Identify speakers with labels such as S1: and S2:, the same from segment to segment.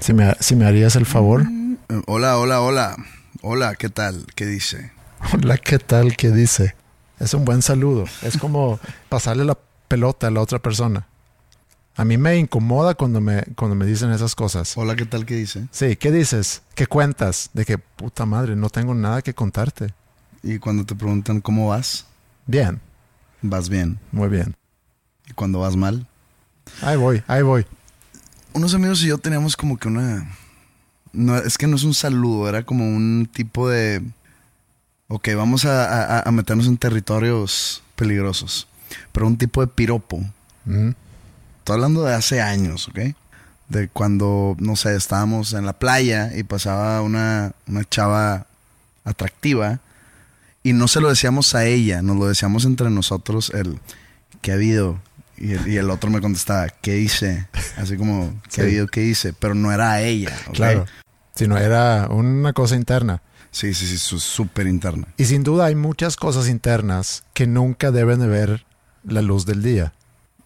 S1: Si me, si me harías el favor.
S2: Hola, hola, hola. Hola, ¿qué tal? ¿Qué dice?
S1: Hola, ¿qué tal? ¿Qué dice? Es un buen saludo. Es como pasarle la pelota a la otra persona. A mí me incomoda cuando me, cuando me dicen esas cosas.
S2: Hola, ¿qué tal? ¿Qué dice?
S1: Sí, ¿qué dices? ¿Qué cuentas? De que, puta madre, no tengo nada que contarte.
S2: Y cuando te preguntan cómo vas,
S1: Bien,
S2: vas bien.
S1: muy bien.
S2: Y cuando vas mal,
S1: Ahí voy, ahí voy.
S2: Unos amigos y yo teníamos como que una... No, es que no es un saludo, era como un tipo de... Ok, vamos a, a- a meternos en territorios peligrosos. Pero un tipo de piropo. Estoy hablando de hace años, ¿ok? De cuando, no sé, estábamos en la playa y pasaba una, una chava atractiva y no se lo decíamos a ella, nos lo decíamos entre nosotros el ¿qué ha habido? Y el, y el otro me contestaba, ¿qué hice? Así como, ¿qué
S1: Sí.
S2: ¿Qué hice? Pero no era ella.
S1: Claro. Si no era una cosa interna.
S2: Sí, sí, sí, súper interna.
S1: Y sin duda hay muchas cosas internas que nunca deben de ver la luz del día.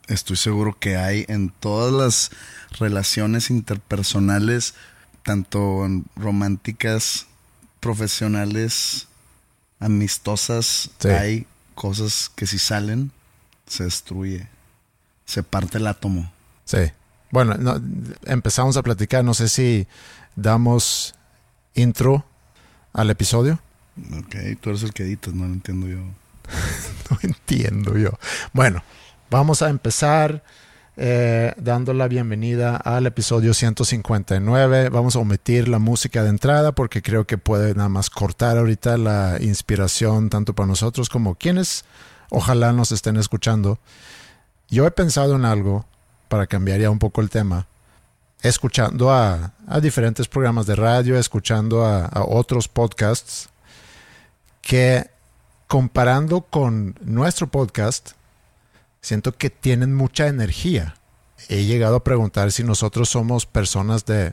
S2: Estoy seguro que hay en todas las relaciones interpersonales, tanto románticas, profesionales, amistosas,
S1: Sí.
S2: hay cosas que si salen, se destruye. Se parte el átomo.
S1: Sí. Bueno, no, empezamos a platicar. No sé si damos intro al episodio.
S2: Ok, tú eres el que editas, no lo entiendo yo.
S1: No entiendo yo. Bueno, vamos a empezar eh, dando la bienvenida al episodio 159. Vamos a omitir la música de entrada porque creo que puede nada más cortar ahorita la inspiración tanto para nosotros como quienes ojalá nos estén escuchando. Yo he pensado en algo para cambiar ya un poco el tema. Escuchando a, diferentes programas de radio, escuchando a otros podcasts que comparando con nuestro podcast, siento que tienen mucha energía. He llegado a preguntar si nosotros somos personas de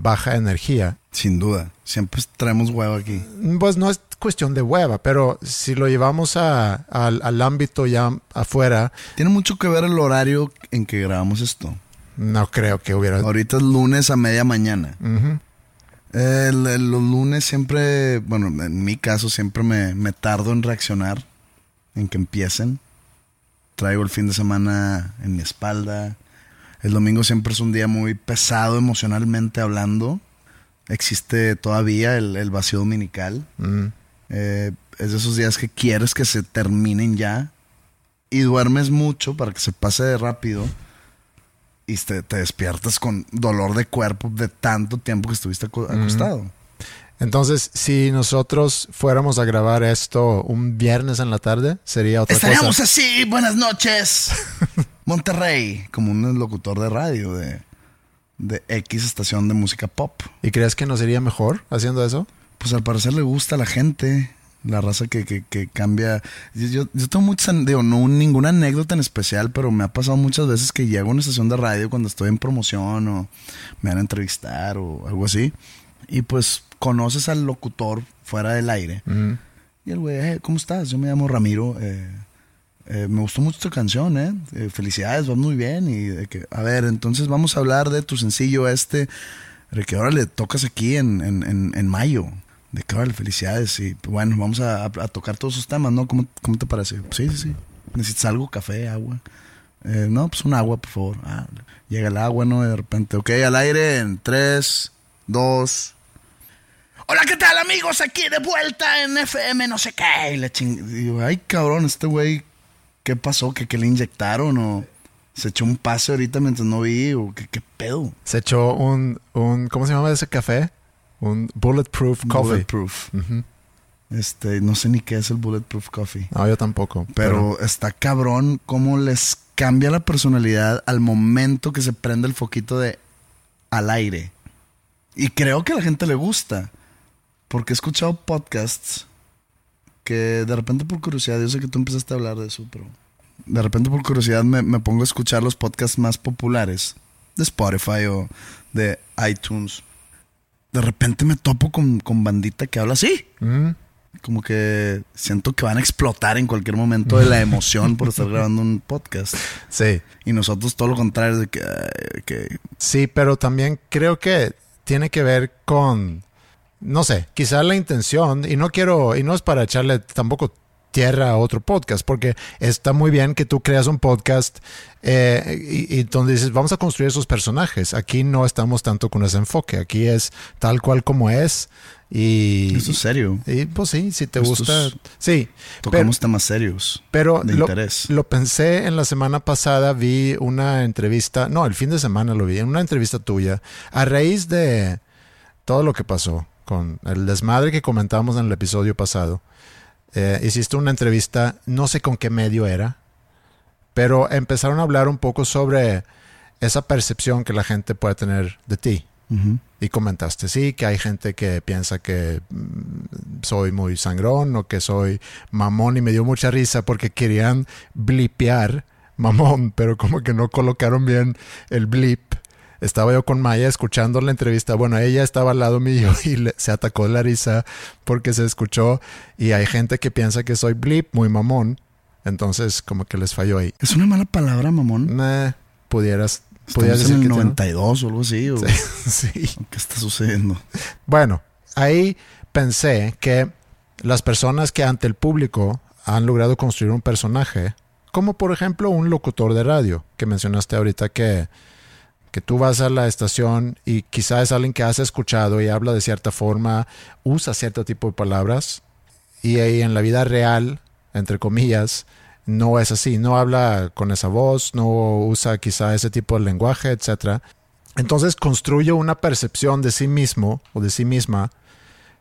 S1: baja energía.
S2: Sin duda. Siempre traemos huevo aquí.
S1: Pues no es cuestión de hueva, pero si lo llevamos a- al, al ámbito ya afuera,
S2: Tiene mucho que ver el horario en que grabamos esto.
S1: no creo que hubiera...
S2: Ahorita es lunes a media mañana.
S1: Ujú.
S2: El- el- los lunes siempre, bueno, en mi caso siempre me, me tardo en reaccionar, en que empiecen. Traigo el fin de semana en mi espalda. El domingo siempre es un día muy pesado emocionalmente hablando. Existe todavía el, el vacío dominical.
S1: Mm.
S2: Eh, es de esos días que quieres que se terminen ya. Y duermes mucho para que se pase de rápido. Y te, te despiertas con dolor de cuerpo de tanto tiempo que estuviste aco- acostado.
S1: Entonces, si nosotros fuéramos a grabar esto un viernes en la tarde, sería otra
S2: Estaríamos
S1: cosa.
S2: así, buenas noches. Monterrey, como un locutor de radio de, de X estación de música pop.
S1: ¿Y crees que nos iría mejor haciendo eso?
S2: Pues al parecer le gusta a la gente, la raza que, que, que cambia. Yo, yo, tengo muchas, digo, no ninguna anécdota en especial, pero me ha pasado muchas veces que llego a una estación de radio cuando estoy en promoción o me van a entrevistar o algo así. Y pues conoces al locutor fuera del aire. Y el güey, "Eh, ¿cómo estás? Yo me llamo Ramiro. eh, eh, me gustó mucho tu canción, ¿eh? Eh, Felicidades, vas muy bien. Y de que, a ver, entonces vamos a hablar de tu sencillo este, de que ahora le tocas aquí en, en, en, en mayo. De que, vale, felicidades. Y bueno, vamos a, tocar todos esos temas, ¿no? ¿Cómo, ¿Cómo, te parece? Sí, sí, sí. ¿Necesitas algo? ¿Café? ¿Agua? Eh, no, pues un agua, por favor. Ah, llega el agua, ¿no? De repente, ok, al aire en 3, 2. Hola, ¿qué tal, amigos? Aquí de vuelta en FM, no sé qué. Y la ching... Ay, cabrón, este güey, ¿qué pasó? ¿Que, ¿Que le inyectaron o se echó un pase ahorita mientras no vi? ¿O qué, qué pedo?
S1: Se echó un, un, ¿cómo se llama ese café? Un Bulletproof Coffee.
S2: Bulletproof. Este, no sé ni qué es el Bulletproof Coffee.
S1: No, yo tampoco.
S2: Pero, pero, está cabrón cómo les cambia la personalidad al momento que se prende el foquito de al aire. Y creo que a la gente le gusta. Porque he escuchado podcasts que de repente por curiosidad, yo sé que tú empezaste a hablar de eso, pero de repente por curiosidad me, me pongo a escuchar los podcasts más populares de Spotify o de iTunes. De repente me topo con, con bandita que habla así.
S1: Mm.
S2: Como que siento que van a explotar en cualquier momento de la emoción por estar grabando un podcast.
S1: Sí.
S2: Y nosotros todo lo contrario de que.
S1: Sí, pero también creo que tiene que ver con, no sé, quizá la intención, y no quiero, y no es para echarle tampoco tierra a otro podcast, porque está muy bien que tú creas un podcast eh, y, y, donde dices, vamos a construir esos personajes. Aquí no estamos tanto con ese enfoque, aquí es tal cual como es. Y,
S2: Eso es serio.
S1: Y pues sí, si te gusta. Sí.
S2: Tocamos
S1: pero-
S2: temas serios.
S1: pero
S2: de
S1: lo,
S2: interés.
S1: lo pensé en la semana pasada, vi una entrevista, no, el fin de semana lo vi, en una entrevista tuya, a raíz de todo lo que pasó con el desmadre que comentábamos en el episodio pasado. Eh, hiciste una entrevista, no sé con qué medio era, pero empezaron a hablar un poco sobre esa percepción que la gente puede tener de ti. Y comentaste, sí, que hay gente que piensa que mm, soy muy sangrón o que soy mamón y me dio mucha risa porque querían blipear mamón, pero como que no colocaron bien el blip. Estaba yo con Maya escuchando la entrevista. Bueno, ella estaba al lado mío y le- se atacó de la risa porque se escuchó. Y hay gente que piensa que soy blip, muy mamón. Entonces, como que les falló ahí.
S2: Es una mala palabra, mamón.
S1: Nah, pudieras, pudieras
S2: Estamos en
S1: decir
S2: el
S1: que tiene-
S2: 92 o algo así. o-
S1: Sí.
S2: ¿Qué está sucediendo?
S1: Bueno, ahí pensé que las personas que ante el público han logrado construir un personaje, como por ejemplo un locutor de radio, que mencionaste ahorita que, que tú vas a la estación y quizás es alguien que has escuchado y habla de cierta forma, usa cierto tipo de palabras, y ahí en la vida real, entre comillas, no es así, no habla con esa voz, no usa quizá ese tipo de lenguaje, etcétera. Entonces construye una percepción de sí mismo o de sí misma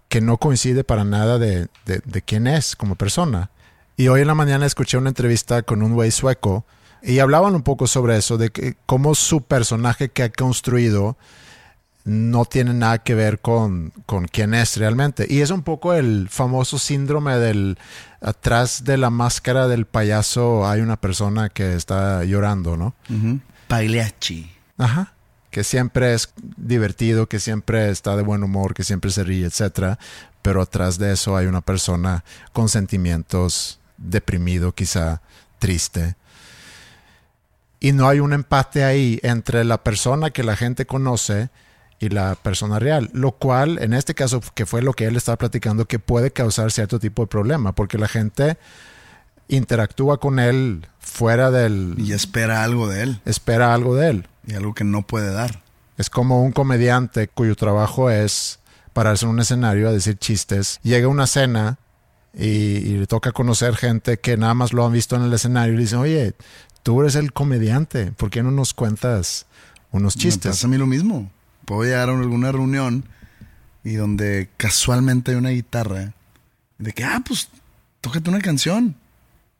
S1: que no coincide para nada de, de- de quién es como persona. Y hoy en la mañana escuché una entrevista con un güey sueco y hablaban un poco sobre eso, de que cómo su personaje que ha construido no tiene nada que ver con, con quién es realmente. Y es un poco el famoso síndrome del atrás de la máscara del payaso hay una persona que está llorando, ¿no?
S2: Pagliacci.
S1: Ajá. Que siempre es divertido, que siempre está de buen humor, que siempre se ríe, etcétera. Pero atrás de eso hay una persona con sentimientos deprimido, quizá triste. Y no hay un empate ahí entre la persona que la gente conoce y la persona real, lo cual en este caso que fue lo que él estaba platicando que puede causar cierto tipo de problema porque la gente interactúa con él fuera del
S2: Y espera algo de él.
S1: espera algo de él.
S2: Y algo que no puede dar.
S1: Es como un comediante cuyo trabajo es pararse en un escenario a decir chistes. Llega a una cena y, y le toca conocer gente que nada más lo han visto en el escenario y le dicen, oye, tú eres el comediante, ¿por qué no nos cuentas unos
S2: Me
S1: chistes?
S2: pasa a mí lo mismo. Puedo llegar a alguna reunión y donde casualmente hay una guitarra. De que, ah, pues, tócate una canción.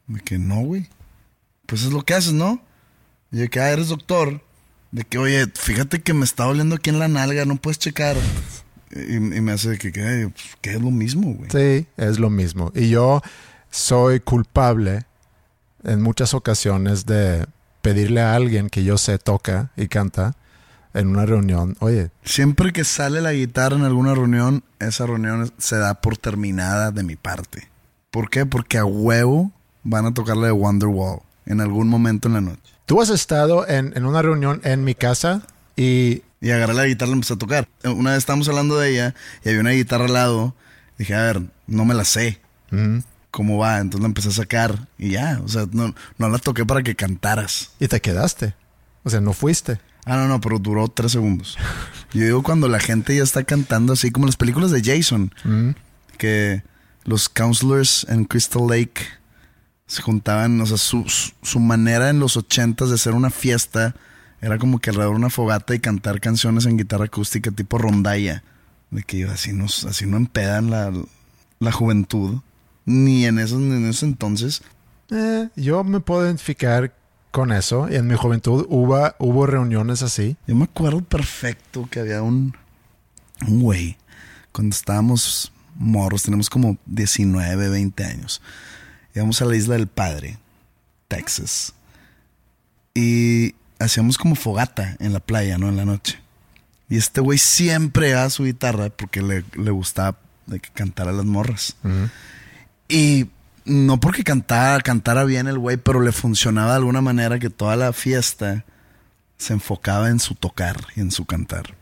S2: De que no, güey. Pues es lo que haces, ¿no? Y de que, ah, eres doctor. De que, oye, fíjate que me está doliendo aquí en la nalga, no puedes checar. Y, y me hace de que, que, pues, que es lo mismo, güey.
S1: Sí, es lo mismo. Y yo soy culpable en muchas ocasiones de pedirle a alguien que yo sé toca y canta en una reunión, oye,
S2: Siempre que sale la guitarra en alguna reunión, esa reunión se da por terminada de mi parte. ¿Por qué? Porque a huevo van a tocar la de Wonderwall en algún momento en la noche.
S1: tú has estado en, en una reunión en mi casa y
S2: Y agarré la guitarra y empecé a tocar. Una vez estábamos hablando de ella y había una guitarra al lado Dije, a ver, no me la sé.
S1: Ujú.
S2: ¿Cómo va? Entonces la empecé a sacar y ya, o sea, no, no la toqué para que cantaras.
S1: Y te quedaste. O sea, no fuiste.
S2: Ah, no, no, pero duró tres segundos. Yo digo cuando la gente ya está cantando así como las películas de Jason,
S1: Ujú.
S2: que los counselors en Crystal Lake se juntaban, o sea, su, su, su manera en los ochentas de hacer una fiesta era como que alrededor de una fogata y cantar canciones en guitarra acústica tipo rondalla. De que así, nos, así no empedan la, la juventud. Ni en esos, ni en ese entonces.
S1: Eh, yo me puedo identificar con eso. En mi juventud hubo, hubo reuniones así.
S2: Yo me acuerdo perfecto que había un, un güey, cuando estábamos morros, tenemos como 19, 20 años. Íbamos a la isla del Padre, Texas. Y hacíamos como fogata en la playa, ¿no? En la noche. Y este güey siempre a su guitarra porque le, le gustaba de que cantara las morras.
S1: Ujú.
S2: Y no porque cantara, cantara bien el güey, pero le funcionaba de alguna manera que toda la fiesta se enfocaba en su tocar y en su cantar.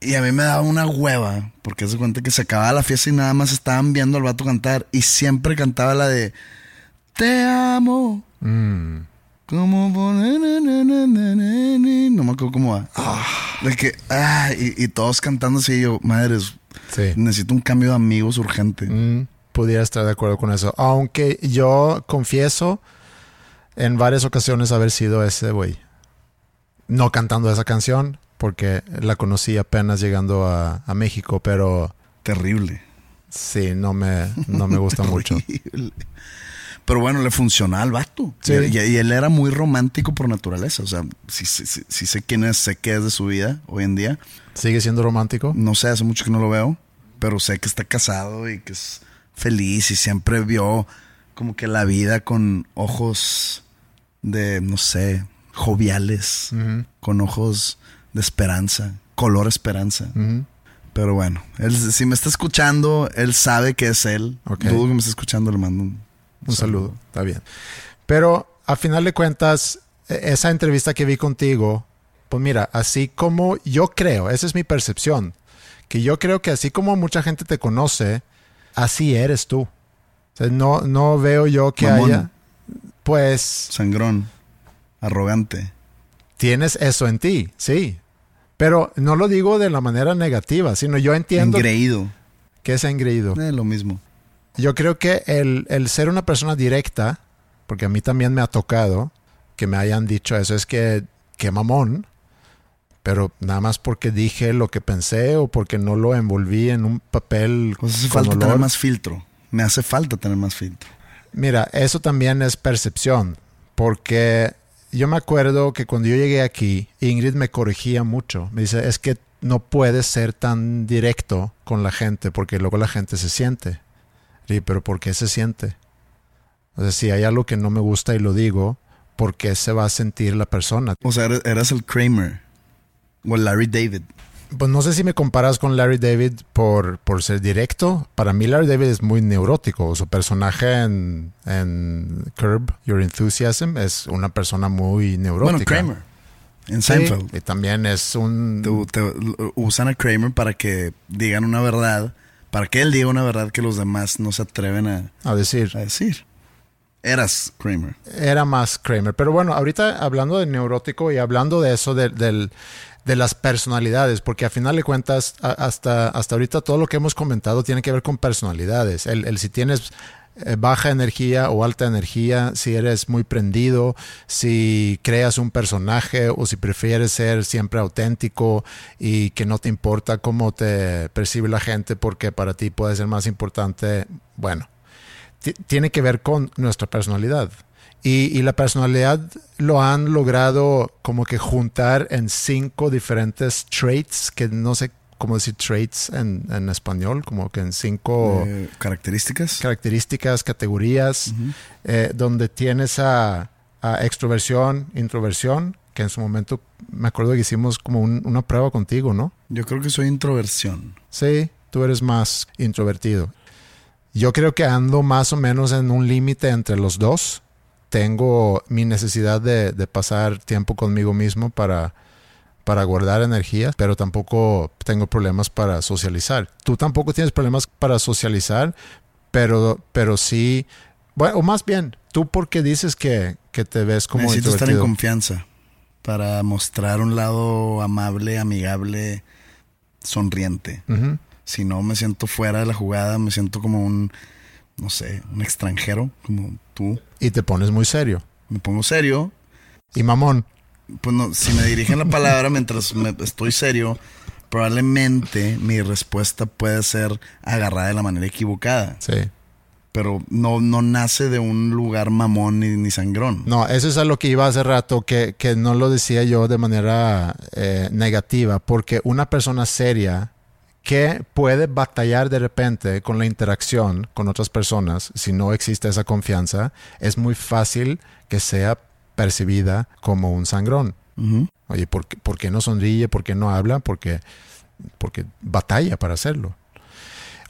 S2: Y a mí me daba una hueva, porque se cuenta que se acababa la fiesta y nada más estaban viendo al vato cantar. Y siempre cantaba la de Te amo.
S1: Mm.
S2: Como. No me acuerdo cómo va. De que, ah, y, y todos cantando así. Yo, madres,
S1: Sí.
S2: necesito un cambio de amigos urgente.
S1: Mm, pudiera estar de acuerdo con eso. Aunque yo confieso en varias ocasiones haber sido ese güey. No cantando esa canción, porque la conocí apenas llegando a, a México, pero
S2: Terrible.
S1: sí, no me, no me gusta mucho.
S2: Pero bueno, le funcionaba al vato.
S1: Sí.
S2: Y, y él era muy romántico por naturaleza. O sea, sí- sí sé quién es, sé qué es de su vida hoy en día.
S1: ¿Sigue siendo romántico?
S2: No sé, hace mucho que no lo veo. Pero sé que está casado y que es feliz y siempre vio como que la vida con ojos de, no sé, joviales. Con ojos de esperanza. Color esperanza. Pero bueno, él, si me está escuchando, él sabe que es él.
S1: Ok.
S2: Dudo que me está escuchando, le mando un,
S1: Un saludo, está bien. Pero a final de cuentas, e- esa entrevista que vi contigo, pues mira, así como yo creo, esa es mi percepción, que yo creo que así como mucha gente te conoce, así eres tú. O sea, no, no veo yo que
S2: Mamón.
S1: haya, pues
S2: Sangrón, arrogante.
S1: tienes eso en ti, sí. Pero no lo digo de la manera negativa, sino yo entiendo
S2: Engreído.
S1: que es engreído.
S2: Eh, lo mismo.
S1: Yo creo que el, el ser una persona directa, porque a mí también me ha tocado que me hayan dicho eso, es que, que mamón, pero nada más porque dije lo que pensé o porque no lo envolví en un papel
S2: Pues hace
S1: con
S2: falta
S1: olor.
S2: tener más filtro. Me hace falta tener más filtro.
S1: Mira, eso también es percepción, porque yo me acuerdo que cuando yo llegué aquí, Ingrid me corregía mucho. Me dice, es que no puedes ser tan directo con la gente porque luego la gente se siente. Dije, pero ¿por qué se siente? O sea, si hay algo que no me gusta y lo digo, ¿por qué se va a sentir la persona?
S2: O sea, eras el Kramer. O Larry David.
S1: Pues no sé si me comparas con Larry David por, por ser directo. Para mí Larry David es muy neurótico. Su personaje en, en Curb Your Enthusiasm es una persona muy neurótica.
S2: Bueno, Kramer. En
S1: Sí,
S2: Seinfeld.
S1: y también es un...
S2: Te- te- usan a Kramer para que digan una verdad. Para que él diga una verdad que los demás no se atreven a,
S1: A decir,
S2: a decir. Eras Kramer.
S1: era más Kramer. Pero bueno, ahorita hablando de neurótico y hablando de eso, de, del- de las personalidades, porque a final de cuentas, hasta, hasta ahorita todo lo que hemos comentado tiene que ver con personalidades. El, el si tienes eh, baja energía o alta energía, si eres muy prendido, si creas un personaje o si prefieres ser siempre auténtico y que no te importa cómo te percibe la gente porque para ti puede ser más importante, bueno, ti- tiene que ver con nuestra personalidad. Y, y la personalidad lo han logrado como que juntar en cinco diferentes traits, que no sé cómo decir traits en, en español, como que en cinco
S2: Eh, características.
S1: características, categorías, eh, donde tienes a, a extroversión, introversión, que en su momento me acuerdo que hicimos como un- una prueba contigo, ¿no?
S2: Yo creo que soy introversión.
S1: Sí, tú eres más introvertido. Yo creo que ando más o menos en un límite entre los dos. Tengo mi necesidad de, de pasar tiempo conmigo mismo para, para guardar energía, pero tampoco tengo problemas para socializar. Tú tampoco tienes problemas para socializar, pero, pero sí, bueno, o más bien, tú porque dices que, que te ves como
S2: Necesito estar en confianza para mostrar un lado amable, amigable, sonriente. Si no me siento fuera de la jugada, me siento como un, no sé, un extranjero, como tú.
S1: Y te pones muy serio.
S2: Me pongo serio.
S1: Y mamón,
S2: Pues no, si me dirigen la palabra mientras me- estoy serio, probablemente mi respuesta puede ser agarrada de la manera equivocada.
S1: sí.
S2: Pero no, no nace de un lugar mamón ni, ni sangrón.
S1: No, eso es a lo que iba hace rato, que, que no lo decía yo de manera eh, negativa, porque una persona seria que puede batallar de repente con la interacción con otras personas, si no existe esa confianza, es muy fácil que sea percibida como un sangrón. Oye, ¿por qué, por qué no sonríe? ¿Por qué no habla? Porque, porque batalla para hacerlo.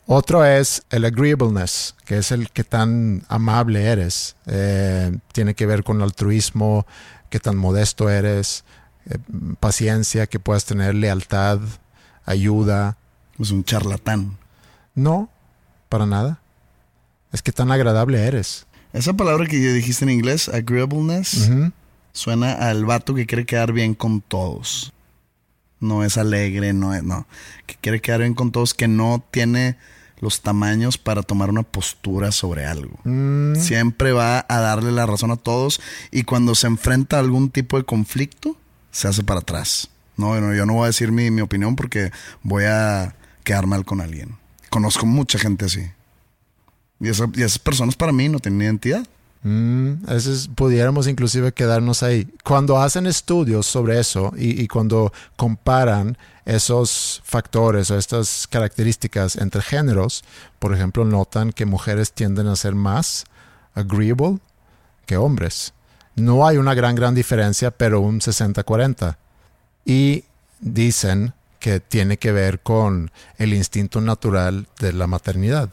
S1: Otro es el agreeableness, que es el que tan amable eres. Eh, tiene que ver con el altruismo, qué tan modesto eres, eh, paciencia, que puedas tener lealtad, ayuda.
S2: Es un charlatán.
S1: No, para nada. Es que tan agradable eres.
S2: Esa palabra que ya dijiste en inglés, agreeableness, suena al vato que quiere quedar bien con todos. No es alegre, no es, no. Que quiere quedar bien con todos, que no tiene los tamaños para tomar una postura sobre algo.
S1: Mm,
S2: Siempre va a darle la razón a todos y cuando se enfrenta a algún tipo de conflicto, se hace para atrás. No, no, yo no voy a decir mi, mi opinión porque voy a quedar mal con alguien. Conozco mucha gente así. Y, esa- y esas personas para mí no tienen identidad.
S1: Mm, ese es- pudiéramos inclusive quedarnos ahí. Cuando hacen estudios sobre eso y, y cuando comparan esos factores o estas características entre géneros, por ejemplo, notan que mujeres tienden a ser más agreeable que hombres. No hay una gran, gran diferencia, pero un 60-40. Y dicen que tiene que ver con el instinto natural de la maternidad,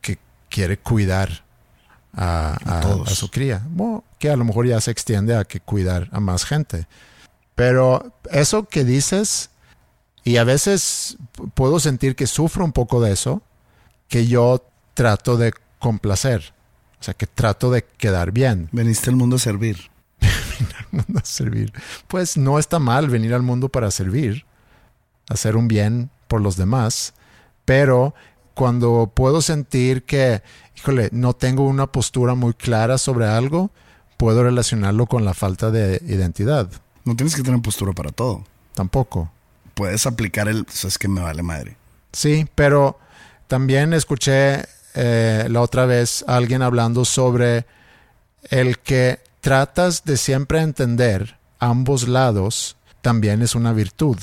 S1: que quiere cuidar a, su cría. Bueno, que a lo mejor ya se extiende a que cuidar a más gente. Pero eso que dices, y a veces puedo sentir que sufro un poco de eso, que yo trato de complacer. O sea, que trato de quedar bien,
S2: Veniste al mundo a servir.
S1: a servir. Pues no está mal venir al mundo para servir, hacer un bien por los demás, pero cuando puedo sentir que, híjole, no tengo una postura muy clara sobre algo, puedo relacionarlo con la falta de identidad.
S2: No tienes que tener postura para todo.
S1: Tampoco.
S2: Puedes aplicar el, pues es que me vale madre.
S1: Sí, pero también escuché eh, la otra vez a alguien hablando sobre el que tratas de siempre entender ambos lados también es una virtud.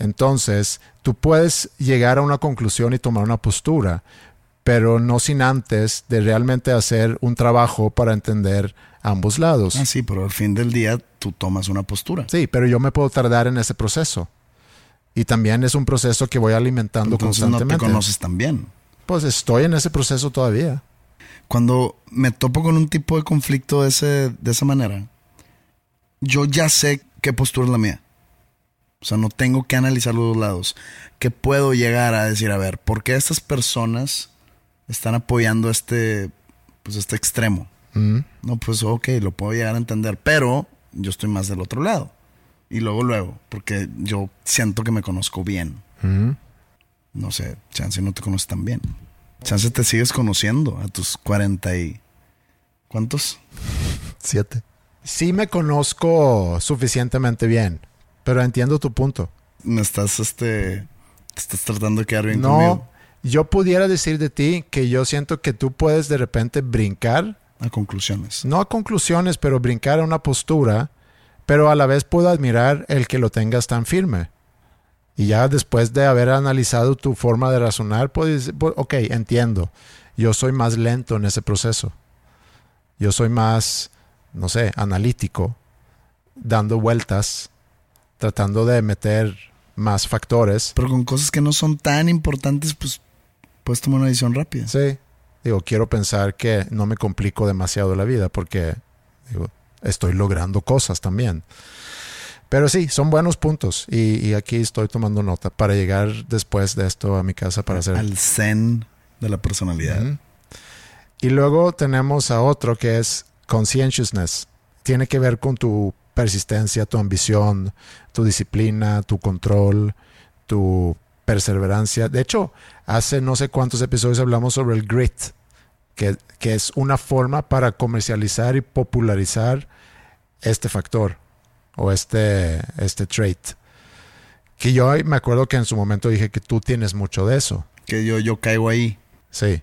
S1: Entonces, tú puedes llegar a una conclusión y tomar una postura, pero no sin antes de realmente hacer un trabajo para entender ambos lados.
S2: Ah, sí, pero al fin del día tú tomas una postura.
S1: Sí, pero yo me puedo tardar en ese proceso. Y también es un proceso que voy alimentando
S2: Entonces no te
S1: constantemente.
S2: conoces tan bien.
S1: Pues estoy en ese proceso todavía.
S2: Cuando me topo con un tipo de conflicto de, ese, de esa manera, yo ya sé qué postura es la mía. O sea, no tengo que analizar los dos lados. Que puedo llegar a decir, a ver, ¿por qué estas personas están apoyando este, pues este extremo?
S1: Mm,
S2: No, pues ok, lo puedo llegar a entender, pero yo estoy más del otro lado. Y luego, luego, porque yo siento que me conozco bien.
S1: mm.
S2: No sé, chance no te conoces tan bien. Chance te sigues conociendo a tus 40 y... ¿Cuántos?
S1: Siete. Sí me conozco suficientemente bien, pero entiendo tu punto.
S2: Me estás, este... Te estás tratando de quedar bien
S1: No,
S2: conmigo.
S1: yo pudiera decir de ti que yo siento que tú puedes de repente brincar,
S2: A conclusiones.
S1: no a conclusiones, pero brincar a una postura, pero a la vez puedo admirar el que lo tengas tan firme. Y ya después de haber analizado tu forma de razonar, puedes decir, "Pues, ok, entiendo. Yo soy más lento en ese proceso. Yo soy más, no sé, analítico, dando vueltas, tratando de meter más factores.
S2: Pero con cosas que no son tan importantes, pues puedes tomar una decisión rápida.
S1: Sí. Digo, quiero pensar que no me complico demasiado la vida porque digo, estoy logrando cosas también. Pero sí, son buenos puntos. Y, y aquí estoy tomando nota para llegar después de esto a mi casa para hacer.
S2: Al zen de la personalidad.
S1: Y luego tenemos a otro que es conscientiousness. Tiene que ver con tu persistencia, tu ambición, tu disciplina, tu control, tu perseverancia. De hecho, hace no sé cuántos episodios hablamos sobre el grit, que, que es una forma para comercializar y popularizar este factor o este, este trait. Que yo me acuerdo que en su momento dije que tú tienes mucho de eso.
S2: Que yo, yo caigo ahí.
S1: Sí.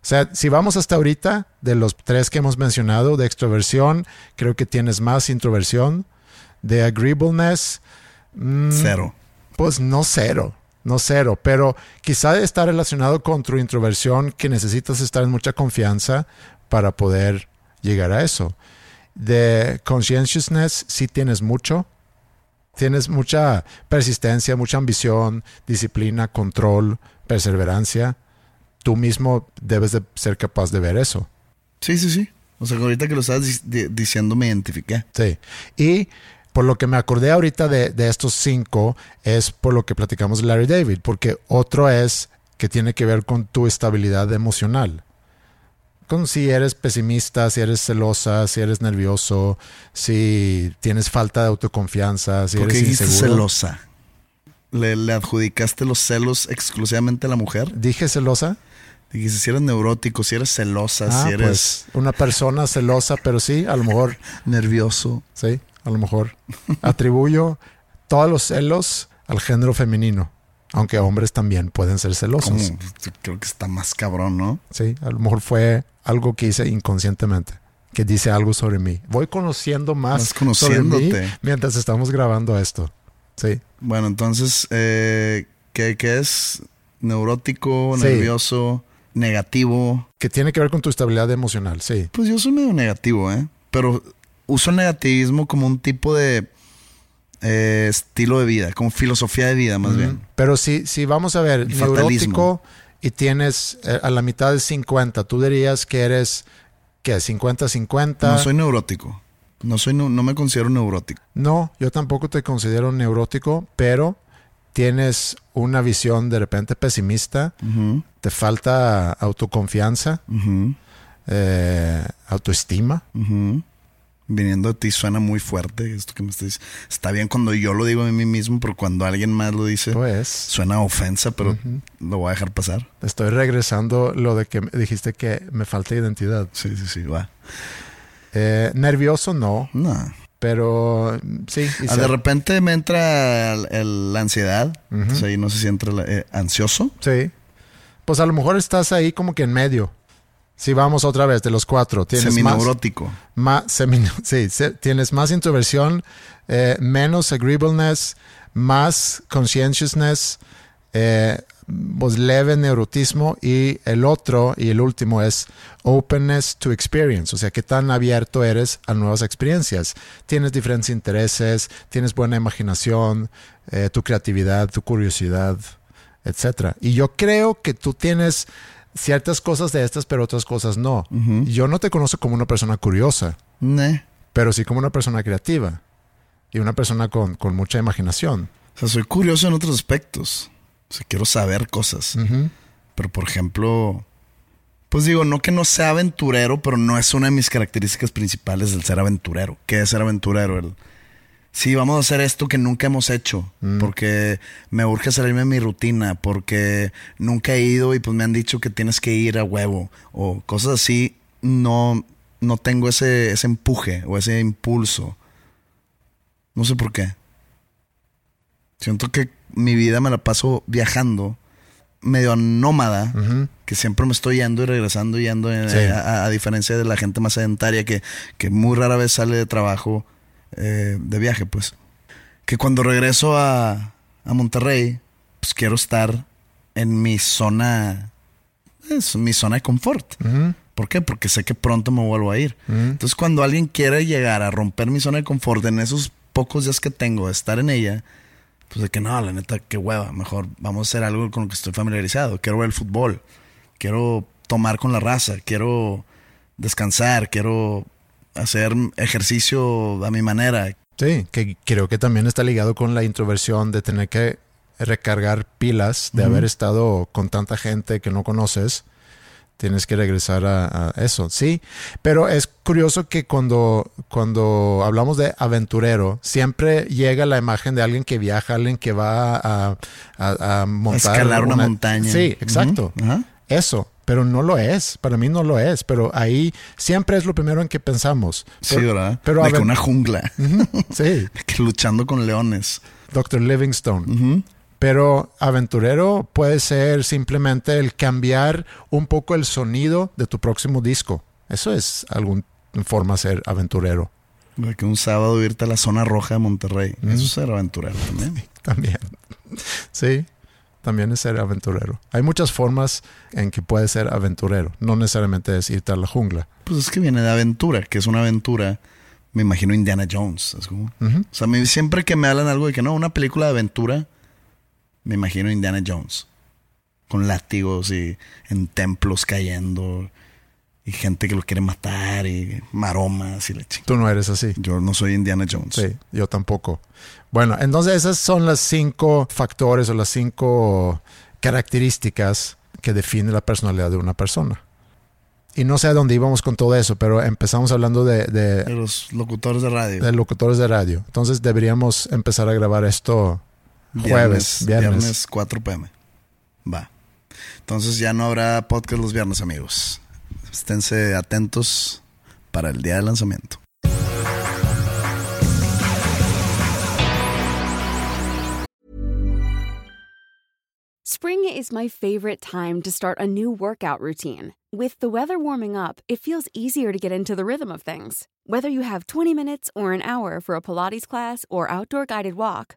S1: O sea, si vamos hasta ahorita, de los tres que hemos mencionado, de extroversión, creo que tienes más introversión. De agreeableness, mm,
S2: Cero.
S1: pues no cero, no cero, pero quizá está relacionado con tu introversión que necesitas estar en mucha confianza para poder llegar a eso. De conscientiousness sí tienes mucho, tienes mucha persistencia, mucha ambición, disciplina, control, perseverancia. Tú mismo debes de ser capaz de ver eso.
S2: Sí, sí, sí. O sea, ahorita que lo estabas di- di- diciendo me identifiqué.
S1: Sí. Y por lo que me acordé ahorita de, de estos cinco es por lo que platicamos de Larry David, porque otro es que tiene que ver con tu estabilidad emocional. Con si eres pesimista, si eres celosa, si eres nervioso, si tienes falta de autoconfianza, si
S2: ¿Por qué
S1: eres inseguro.
S2: celosa? ¿Le, le adjudicaste los celos exclusivamente a la mujer?
S1: ¿Dije celosa?
S2: Dijiste si eres neurótico, si eres celosa,
S1: Ah,
S2: si eres
S1: pues una persona celosa, pero sí, a lo mejor
S2: nervioso.
S1: Sí, a lo mejor. Atribuyo todos los celos al género femenino, aunque hombres también pueden ser celosos.
S2: Como, creo que está más cabrón, ¿no?
S1: Sí, a lo mejor fue algo que hice inconscientemente, que dice algo sobre mí. Voy conociendo más
S2: Vas
S1: sobre mí
S2: conociéndote.
S1: mientras estamos grabando esto. Sí,
S2: Bueno, entonces, eh, ¿qué, qué es? Neurótico,
S1: Sí.
S2: nervioso, negativo.
S1: que tiene que ver con tu estabilidad emocional, sí.
S2: Pues yo soy medio negativo, ¿eh? Pero uso el negativismo como un tipo de eh, estilo de vida, como filosofía de vida, más bien.
S1: Pero si, si vamos a ver,
S2: El
S1: neurótico y tienes eh, a la mitad de 50, tú dirías que eres, ¿qué? 50-50.
S2: No soy neurótico. No, soy, no, no me considero neurótico.
S1: No, yo tampoco te considero neurótico, pero tienes una visión de repente pesimista, te falta autoconfianza, eh, autoestima.
S2: Viniendo de ti suena muy fuerte esto que me estás diciendo. Está bien cuando yo lo digo a mí mismo, pero cuando alguien más lo dice,
S1: Pues
S2: suena ofensa, pero lo voy a dejar pasar.
S1: estoy regresando lo de que dijiste que me falta identidad.
S2: Sí, sí, sí, va.
S1: Eh, nervioso no,
S2: No.
S1: pero sí. y
S2: Ah, de repente me entra la ansiedad. Entonces ahí no sé si entra la- eh, ansioso.
S1: Sí. Pues a lo mejor estás ahí como que en medio. Si vamos otra vez de los cuatro, tienes más,
S2: Semineurótico.
S1: más semi- sí, se- tienes más introversión, eh, menos agreeableness, más conscientiousness, eh, pues leve neurotismo y el otro y el último es openness to experience, o sea, qué tan abierto eres a nuevas experiencias. Tienes diferentes intereses, tienes buena imaginación, eh, tu creatividad, tu curiosidad, etcétera. Y yo creo que tú tienes ciertas cosas de estas, pero otras cosas no. Yo no te conozco como una persona curiosa,
S2: Ne.
S1: pero sí como una persona creativa y una persona con, con mucha imaginación.
S2: O sea, soy curioso en otros aspectos. O sea, quiero saber cosas. Pero, por ejemplo, pues digo, no que no sea aventurero, pero no es una de mis características principales del ser aventurero. ¿Qué es ser aventurero? El, sí, vamos a hacer esto que nunca hemos hecho, porque me urge salirme de mi rutina, porque nunca he ido y pues me han dicho que tienes que ir a huevo, o cosas así. No, no tengo ese, ese empuje o ese impulso. No sé por qué. Siento que mi vida me la paso viajando, medio nómada, que siempre me estoy yendo y regresando y yendo, eh,
S1: Sí.
S2: a, a diferencia de la gente más sedentaria que, que muy rara vez sale de trabajo, eh, de viaje, pues. Que cuando regreso a, a Monterrey, pues quiero estar en mi zona, es mi zona de confort. ¿Por qué? Porque sé que pronto me vuelvo a ir. Entonces, cuando alguien quiere llegar a romper mi zona de confort en esos pocos días que tengo de estar en ella, pues de que no, la neta, qué hueva. Mejor vamos a hacer algo con lo que estoy familiarizado. Quiero ver el fútbol. Quiero tomar con la raza. Quiero descansar. Quiero hacer ejercicio a mi manera.
S1: Sí, que creo que también está ligado con la introversión de tener que recargar pilas, de haber estado con tanta gente que no conoces. Tienes que regresar a, eso, sí. Pero es curioso que cuando, cuando hablamos de aventurero, siempre llega la imagen de alguien que viaja, alguien que va a, a, montar.
S2: Escalar una, montaña.
S1: Sí, exacto. Eso pero no lo es. Para mí no lo es, pero ahí siempre es lo primero en que pensamos.
S2: sí, ¿verdad? Pero de que una jungla.
S1: sí.
S2: que luchando con leones.
S1: Doctor Livingstone. Pero aventurero puede ser simplemente el cambiar un poco el sonido de tu próximo disco. Eso es alguna forma de ser aventurero.
S2: Que un sábado irte a la zona roja de Monterrey. Eso es ser aventurero también.
S1: también. Sí también es ser aventurero. Hay muchas formas en que puedes ser aventurero. No necesariamente es irte a la jungla.
S2: Pues es que viene de aventura, que es una aventura. Me imagino Indiana Jones. O sea, siempre que me hablan algo de que no, una película de aventura, me imagino Indiana Jones. Con látigos y en templos cayendo. Y gente que lo quiere matar y maromas y la
S1: Tú no eres así.
S2: Yo no soy Indiana Jones.
S1: Sí, yo tampoco. Bueno, entonces esas son las cinco factores o las cinco características que definen la personalidad de una persona. Y no sé a dónde íbamos con todo eso, pero empezamos hablando de...
S2: De, los locutores de radio.
S1: De locutores de radio. Entonces deberíamos empezar a grabar esto jueves, viernes. Viernes
S2: 4 pm. Va. Entonces ya no habrá podcast los viernes, amigos. Esténse atentos para el día de lanzamiento.
S3: Spring is my favorite time to start a new workout routine. With the weather warming up, it feels easier to get into the rhythm of things. Whether you have 20 minutes or an hour for a Pilates class or outdoor guided walk,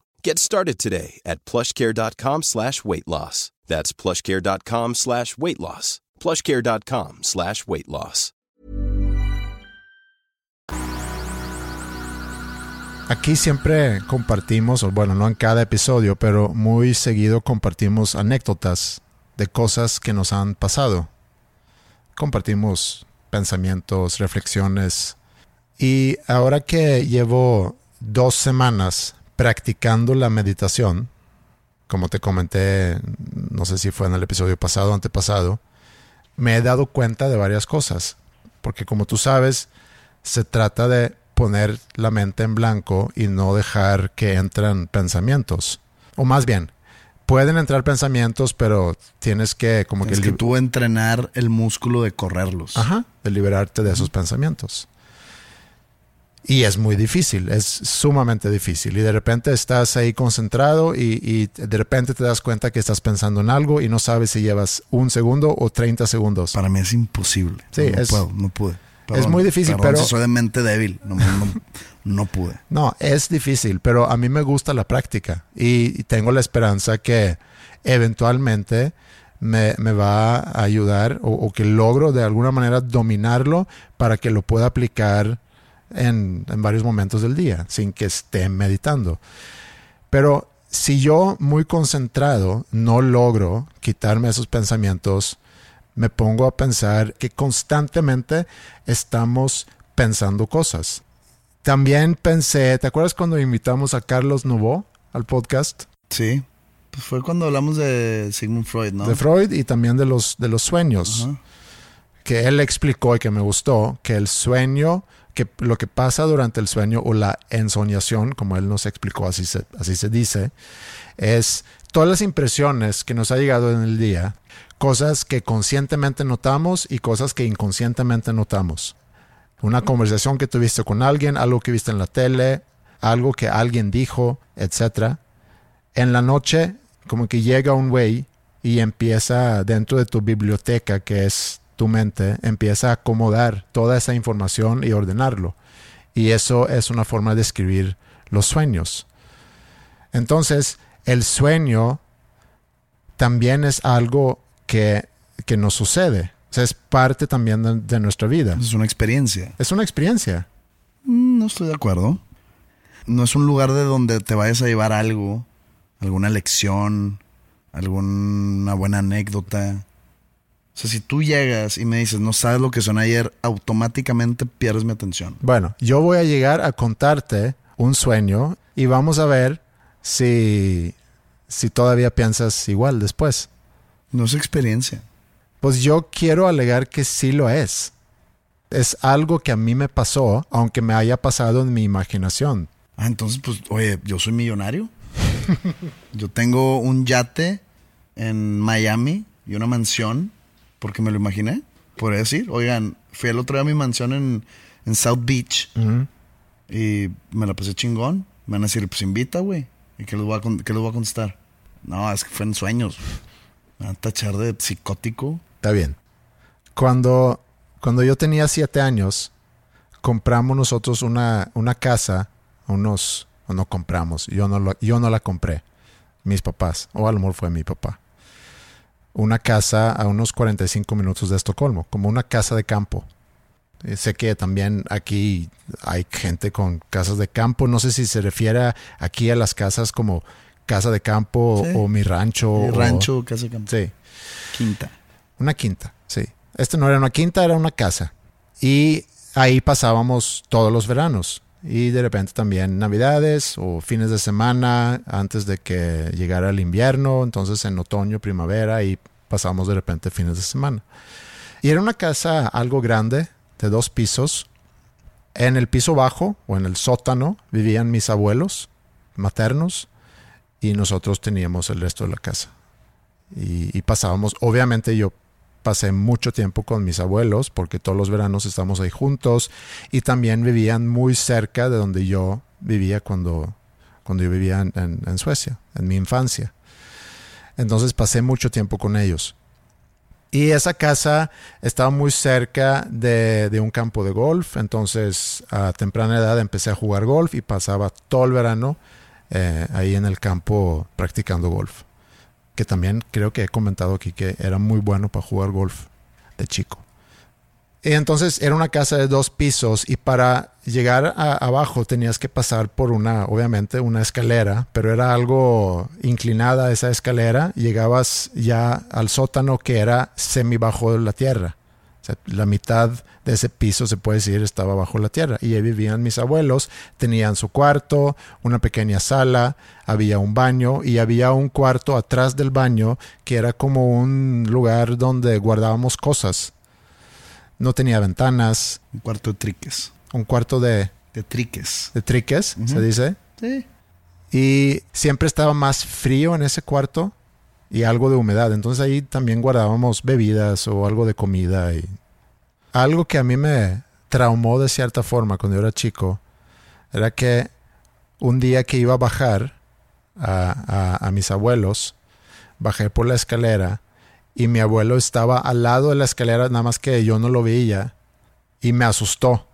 S4: Get started today at plushcare.com slash weight loss. That's plushcare.com slash weight loss. plushcare.com slash weight loss.
S1: Aquí siempre compartimos, o bueno, no en cada episodio, pero muy seguido compartimos anécdotas de cosas que nos han pasado. Compartimos pensamientos, reflexiones. Y ahora que llevo dos semanas practicando la meditación, como te comenté, no sé si fue en el episodio pasado o antepasado, me he dado cuenta de varias cosas. Porque como tú sabes, se trata de poner la mente en blanco y no dejar que entren pensamientos. O más bien, pueden entrar pensamientos, pero tienes que como
S2: que... que tú entrenar el músculo de correrlos.
S1: Ajá, de liberarte de esos pensamientos. Y es muy difícil, es sumamente difícil. Y de repente estás ahí concentrado y, de repente te das cuenta que estás pensando en algo y no sabes si llevas un segundo o 30 segundos.
S2: Para mí es imposible.
S1: Sí,
S2: no,
S1: es,
S2: puedo, no pude.
S1: es muy difícil, pero...
S2: soy de mente débil, no, pude.
S1: No, es difícil, pero a mí me gusta la práctica y, tengo la esperanza que eventualmente me, va a ayudar o, o que logro de alguna manera dominarlo para que lo pueda aplicar en, varios momentos del día, sin que esté meditando. Pero si yo muy concentrado no logro quitarme esos pensamientos, me pongo a pensar que constantemente estamos pensando cosas. También pensé, ¿te acuerdas cuando invitamos a Carlos Nouveau al podcast?
S2: Sí, pues fue cuando hablamos de Sigmund Freud, ¿no?
S1: De Freud y también de los, de los sueños. Que él explicó y que me gustó que el sueño que lo que pasa durante el sueño o la ensoñación, como él nos explicó, así se, así se dice, es todas las impresiones que nos ha llegado en el día, cosas que conscientemente notamos y cosas que inconscientemente notamos. Una conversación que tuviste con alguien, algo que viste en la tele, algo que alguien dijo, etc. En la noche, como que llega un güey y empieza dentro de tu biblioteca, que es tu mente empieza a acomodar toda esa información y ordenarlo. Y eso es una forma de escribir los sueños. Entonces, el sueño también es algo que, que nos sucede. O sea, es parte también de, de nuestra vida.
S2: Es una experiencia.
S1: Es una experiencia.
S2: Mm, No estoy de acuerdo. No es un lugar de donde te vayas a llevar algo, alguna lección, alguna buena anécdota. O sea, si tú llegas y me dices, no sabes lo que son ayer, automáticamente pierdes mi atención.
S1: Bueno, yo voy a llegar a contarte un sueño y vamos a ver si, si todavía piensas igual después.
S2: No es experiencia.
S1: Pues yo quiero alegar que sí lo es. Es algo que a mí me pasó, aunque me haya pasado en mi imaginación.
S2: Ah, entonces, pues, oye, yo soy millonario. yo tengo un yate en Miami y una mansión, porque me lo imaginé. Podría decir, oigan, fui el otro día a mi mansión en, en South Beach y me la pasé chingón. Me van a decir, pues invita, güey. ¿Y qué les, voy a, qué les voy a contestar? No, es que fue en sueños. Me van a tachar de psicótico.
S1: Está bien. Cuando, cuando yo tenía siete años, compramos nosotros una, una casa, unos, o no compramos, yo no, lo- yo no la compré, mis papás, o a lo mejor fue mi papá. Una casa a unos 45 minutos de Estocolmo, como una casa de campo. Eh, Sé que también aquí hay gente con casas de campo. No sé si se refiere aquí a las casas como casa de campo
S2: Sí.
S1: o mi rancho. O-
S2: rancho, casa de campo.
S1: Sí.
S2: Quinta.
S1: Una quinta, sí. Este no era una quinta, era una casa. Y ahí pasábamos todos los veranos. Y de repente también navidades o fines de semana antes de que llegara el invierno. Entonces en otoño, primavera y pasamos de repente fines de semana. Y era una casa algo grande, de dos pisos. En el piso bajo o en el sótano vivían mis abuelos maternos y nosotros teníamos el resto de la casa y, y pasábamos, obviamente yo pasé mucho tiempo con mis abuelos porque todos los veranos estamos ahí juntos y también vivían muy cerca de donde yo vivía cuando, cuando yo vivía en, Suecia, en mi infancia. Entonces pasé mucho tiempo con ellos. Y esa casa estaba muy cerca de, de un campo de golf, entonces a temprana edad empecé a jugar golf y pasaba todo el verano eh, ahí en el campo practicando golf que también creo que he comentado aquí que era muy bueno para jugar golf de chico. Y entonces era una casa de dos pisos y para llegar a- abajo tenías que pasar por una, obviamente, una escalera, pero era algo inclinada esa escalera. Llegabas ya al sótano que era semi bajo la tierra. O sea, la mitad de ese piso, se puede decir, estaba bajo la tierra. Y ahí vivían mis abuelos, tenían su cuarto, una pequeña sala, había un baño y había un cuarto atrás del baño que era como un lugar donde guardábamos cosas. No tenía ventanas,
S2: Un cuarto de triques.
S1: un cuarto de,
S2: De triques.
S1: de triques, se dice.
S2: Sí.
S1: Y siempre estaba más frío en ese cuarto y algo de humedad. Entonces ahí también guardábamos bebidas o algo de comida. Y... Algo que a mí me traumó de cierta forma cuando yo era chico era que un día que iba a bajar a, a- mis abuelos, bajé por la escalera y mi abuelo estaba al lado de la escalera, nada más que yo no lo veía y me asustó.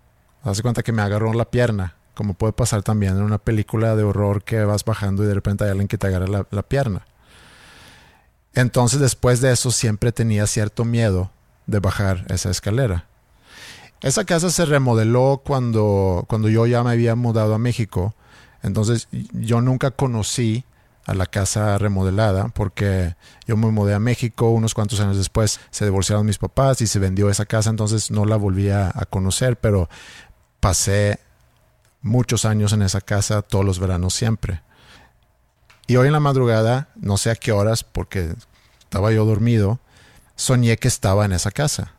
S1: Hace cuenta que me agarró la pierna, como puede pasar también en una película de horror que vas bajando y de repente hay alguien que te agarra la, la pierna. Entonces después de eso siempre tenía cierto miedo de bajar esa escalera. Esa casa se remodeló cuando, cuando yo ya me había mudado a México. Entonces yo nunca conocí a la casa remodelada porque yo me mudé a México unos cuantos años después se divorciaron mis papás y se vendió esa casa entonces no la volví a, a conocer pero pasé muchos años en esa casa todos los veranos siempre y hoy en la madrugada no sé a qué horas porque estaba yo dormido soñé que estaba en esa casa.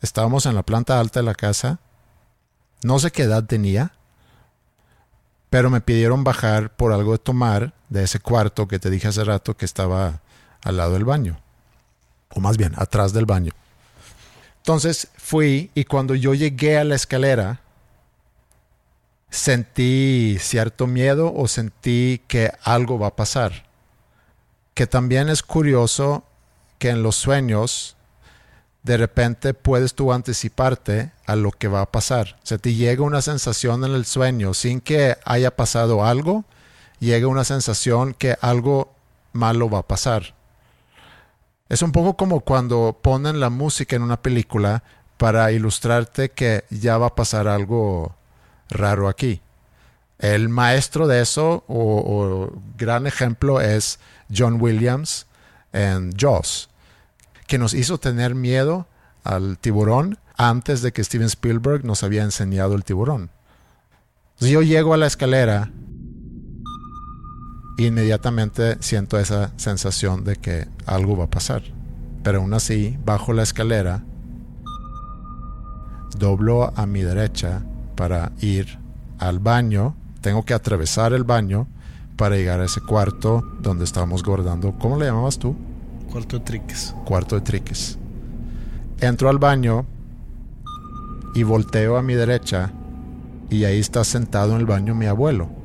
S1: Estábamos en la planta alta de la casa. No sé qué edad tenía pero me pidieron bajar por algo de tomar de ese cuarto que te dije hace rato que estaba al lado del baño, o más bien atrás del baño. Entonces fui y cuando yo llegué a la escalera, sentí cierto miedo o sentí que algo va a pasar. Que también es curioso que en los sueños de repente puedes tú anticiparte a lo que va a pasar. O te llega una sensación en el sueño sin que haya pasado algo llega una sensación que algo malo va a pasar. Es un poco como cuando ponen la música en una película para ilustrarte que ya va a pasar algo raro aquí. El maestro de eso, o, gran ejemplo, es John Williams en Jaws, que nos hizo tener miedo al tiburón antes de que Steven Spielberg nos había enseñado el tiburón. yo llego a la escalera inmediatamente siento esa sensación de que algo va a pasar. Pero aún así, bajo la escalera, doblo a mi derecha para ir al baño. Tengo que atravesar el baño para llegar a ese cuarto donde estábamos guardando. ¿Cómo le llamabas tú?
S2: Cuarto de triques.
S1: Cuarto de triques. Entro al baño y volteo a mi derecha y ahí está sentado en el baño mi abuelo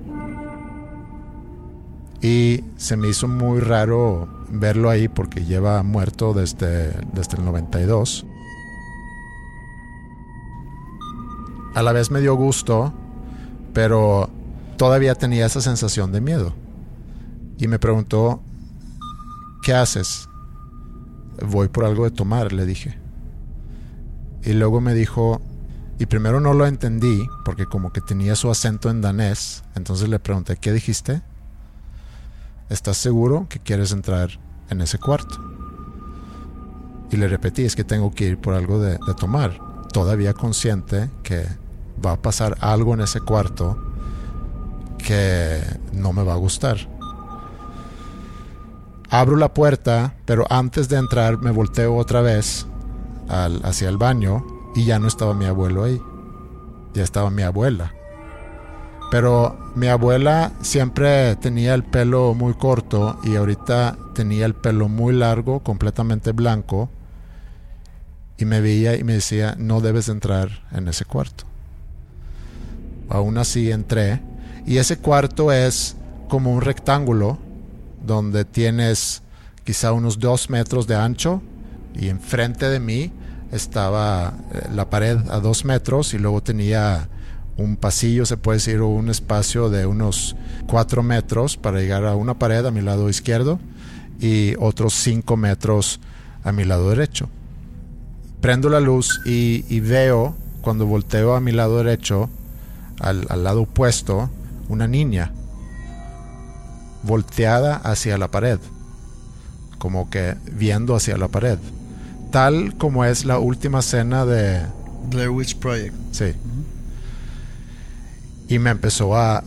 S1: y se me hizo muy raro verlo ahí porque lleva muerto desde, desde el 92. A la vez me dio gusto, pero todavía tenía esa sensación de miedo. Y me preguntó, ¿qué haces? Voy por algo de tomar, le dije. Y luego me dijo, y primero no lo entendí, porque como que tenía su acento en danés, entonces le pregunté, ¿qué dijiste? ¿estás seguro que quieres entrar en ese cuarto? Y le repetí, es que tengo que ir por algo de, tomar, todavía consciente que va a pasar algo en ese cuarto que no me va a gustar. Abro la puerta, pero antes de entrar me volteo otra vez hacia el baño y ya no estaba mi abuelo ahí. Ya estaba mi abuela. Pero mi abuela siempre tenía el pelo muy corto y ahorita tenía el pelo muy largo, completamente blanco. Y me veía y me decía, no debes entrar en ese cuarto. Aún así entré. Y ese cuarto es como un rectángulo donde tienes quizá unos dos metros de ancho y enfrente de mí estaba eh, la pared a dos metros y luego tenía un pasillo, se puede decir, un espacio de unos 4 metros para llegar a una pared a mi lado izquierdo y otros 5 metros a mi lado derecho. Prendo la luz y, veo, cuando volteo a mi lado derecho, al, al lado opuesto, una niña volteada hacia la pared, como que viendo hacia la pared, tal como es la última escena de
S2: Blair Witch Project.
S1: Sí y me empezó a,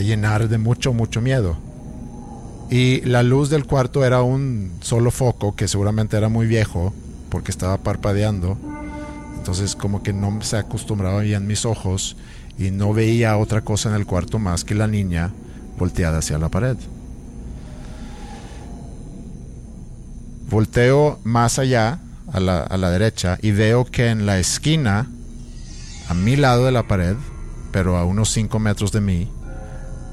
S1: llenar de mucho, mucho miedo. Y la luz del cuarto era un solo foco que seguramente era muy viejo porque estaba parpadeando. Entonces como que no se acostumbraba bien mis ojos y no veía otra cosa en el cuarto más que la niña volteada hacia la pared. Volteo más allá, a la, a la derecha, y veo que en la esquina, a mi lado de la pared, pero a unos 5 metros de mí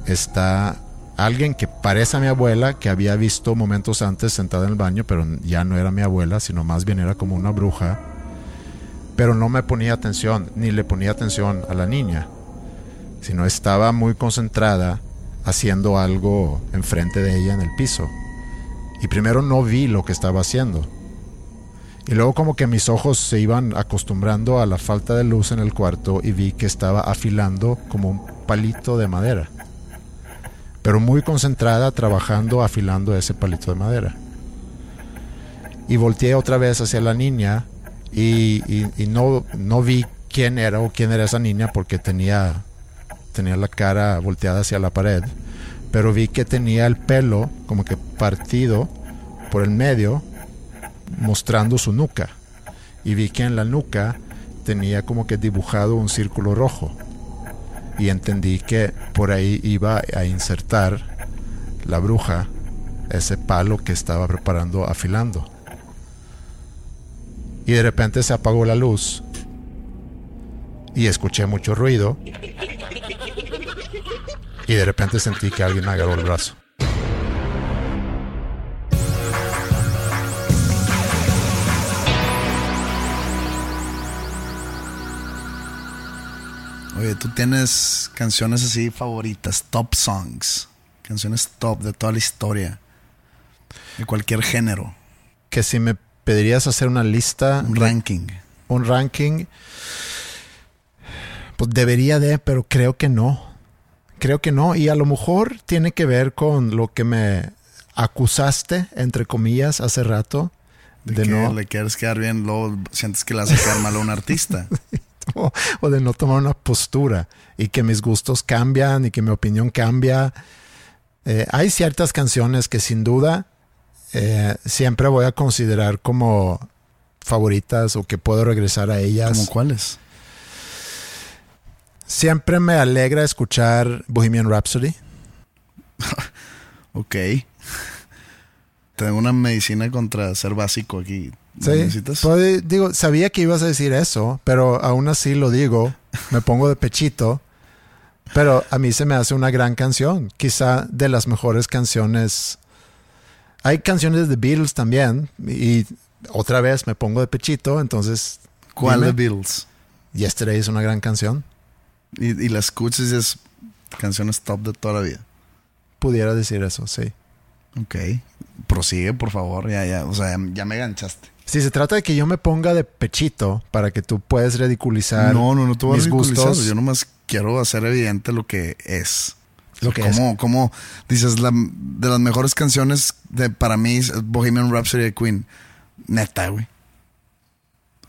S1: está alguien que parece a mi abuela, que había visto momentos antes sentada en el baño, pero ya no era mi abuela, sino más bien era como una bruja. Pero no me ponía atención, ni le ponía atención a la niña, sino estaba muy concentrada haciendo algo enfrente de ella en el piso. Y primero no vi lo que estaba haciendo y luego como que mis ojos se iban acostumbrando a la falta de luz en el cuarto y vi que estaba afilando como un palito de madera. Pero muy concentrada trabajando afilando ese palito de madera. Y volteé otra vez hacia la niña y, no, no vi quién era o quién era esa niña porque tenía, tenía la cara volteada hacia la pared. Pero vi que tenía el pelo como que partido por el medio mostrando su nuca y vi que en la nuca tenía como que dibujado un círculo rojo y entendí que por ahí iba a insertar la bruja ese palo que estaba preparando afilando. Y de repente se apagó la luz y escuché mucho ruido y de repente sentí que alguien me agarró el brazo.
S2: Oye, tú tienes canciones así favoritas, top songs. Canciones top de toda la historia. De cualquier género.
S1: Que si me pedirías hacer una lista,
S2: Un ranking.
S1: un ranking, pues debería de, pero creo que no. Creo que no. Y a lo mejor tiene que ver con lo que me acusaste, entre comillas, hace rato.
S2: De,
S1: De
S2: que
S1: no.
S2: le quieres quedar bien, luego sientes que le a quedar mal a un artista.
S1: o, o de no tomar una postura y que mis gustos cambian y que mi opinión cambia. Eh, hay ciertas canciones que sin duda eh, siempre voy a considerar como favoritas o que puedo regresar a ellas.
S2: ¿Como cuáles?
S1: Siempre me alegra escuchar Bohemian Rhapsody.
S2: Ok. Tengo una medicina contra ser básico aquí.
S1: Sí,
S2: ¿Necesitas?
S1: Digo, sabía que ibas a decir eso, pero aún así lo digo, me pongo de pechito. Pero a mí se me hace una gran canción, quizá de las mejores canciones. Hay canciones de Beatles también, y otra vez me pongo de pechito, entonces.
S2: ¿Cuál de. Beatles?
S1: Yesterday es una gran canción.
S2: Y, y la escuchas y es canciones top de toda la vida.
S1: Pudiera decir eso, sí.
S2: Ok. Prosigue, por favor. Ya, ya. O sea, ya, me ganchaste.
S1: Si se trata de que yo me ponga de pechito para que tú puedas ridiculizar
S2: No, no, no te voy a ridiculizar.
S1: gustos.
S2: Yo nomás quiero hacer evidente lo que es.
S1: Lo que
S2: como, como dices, la, de las mejores canciones de, para mí es Bohemian Rhapsody de Queen. Neta, güey.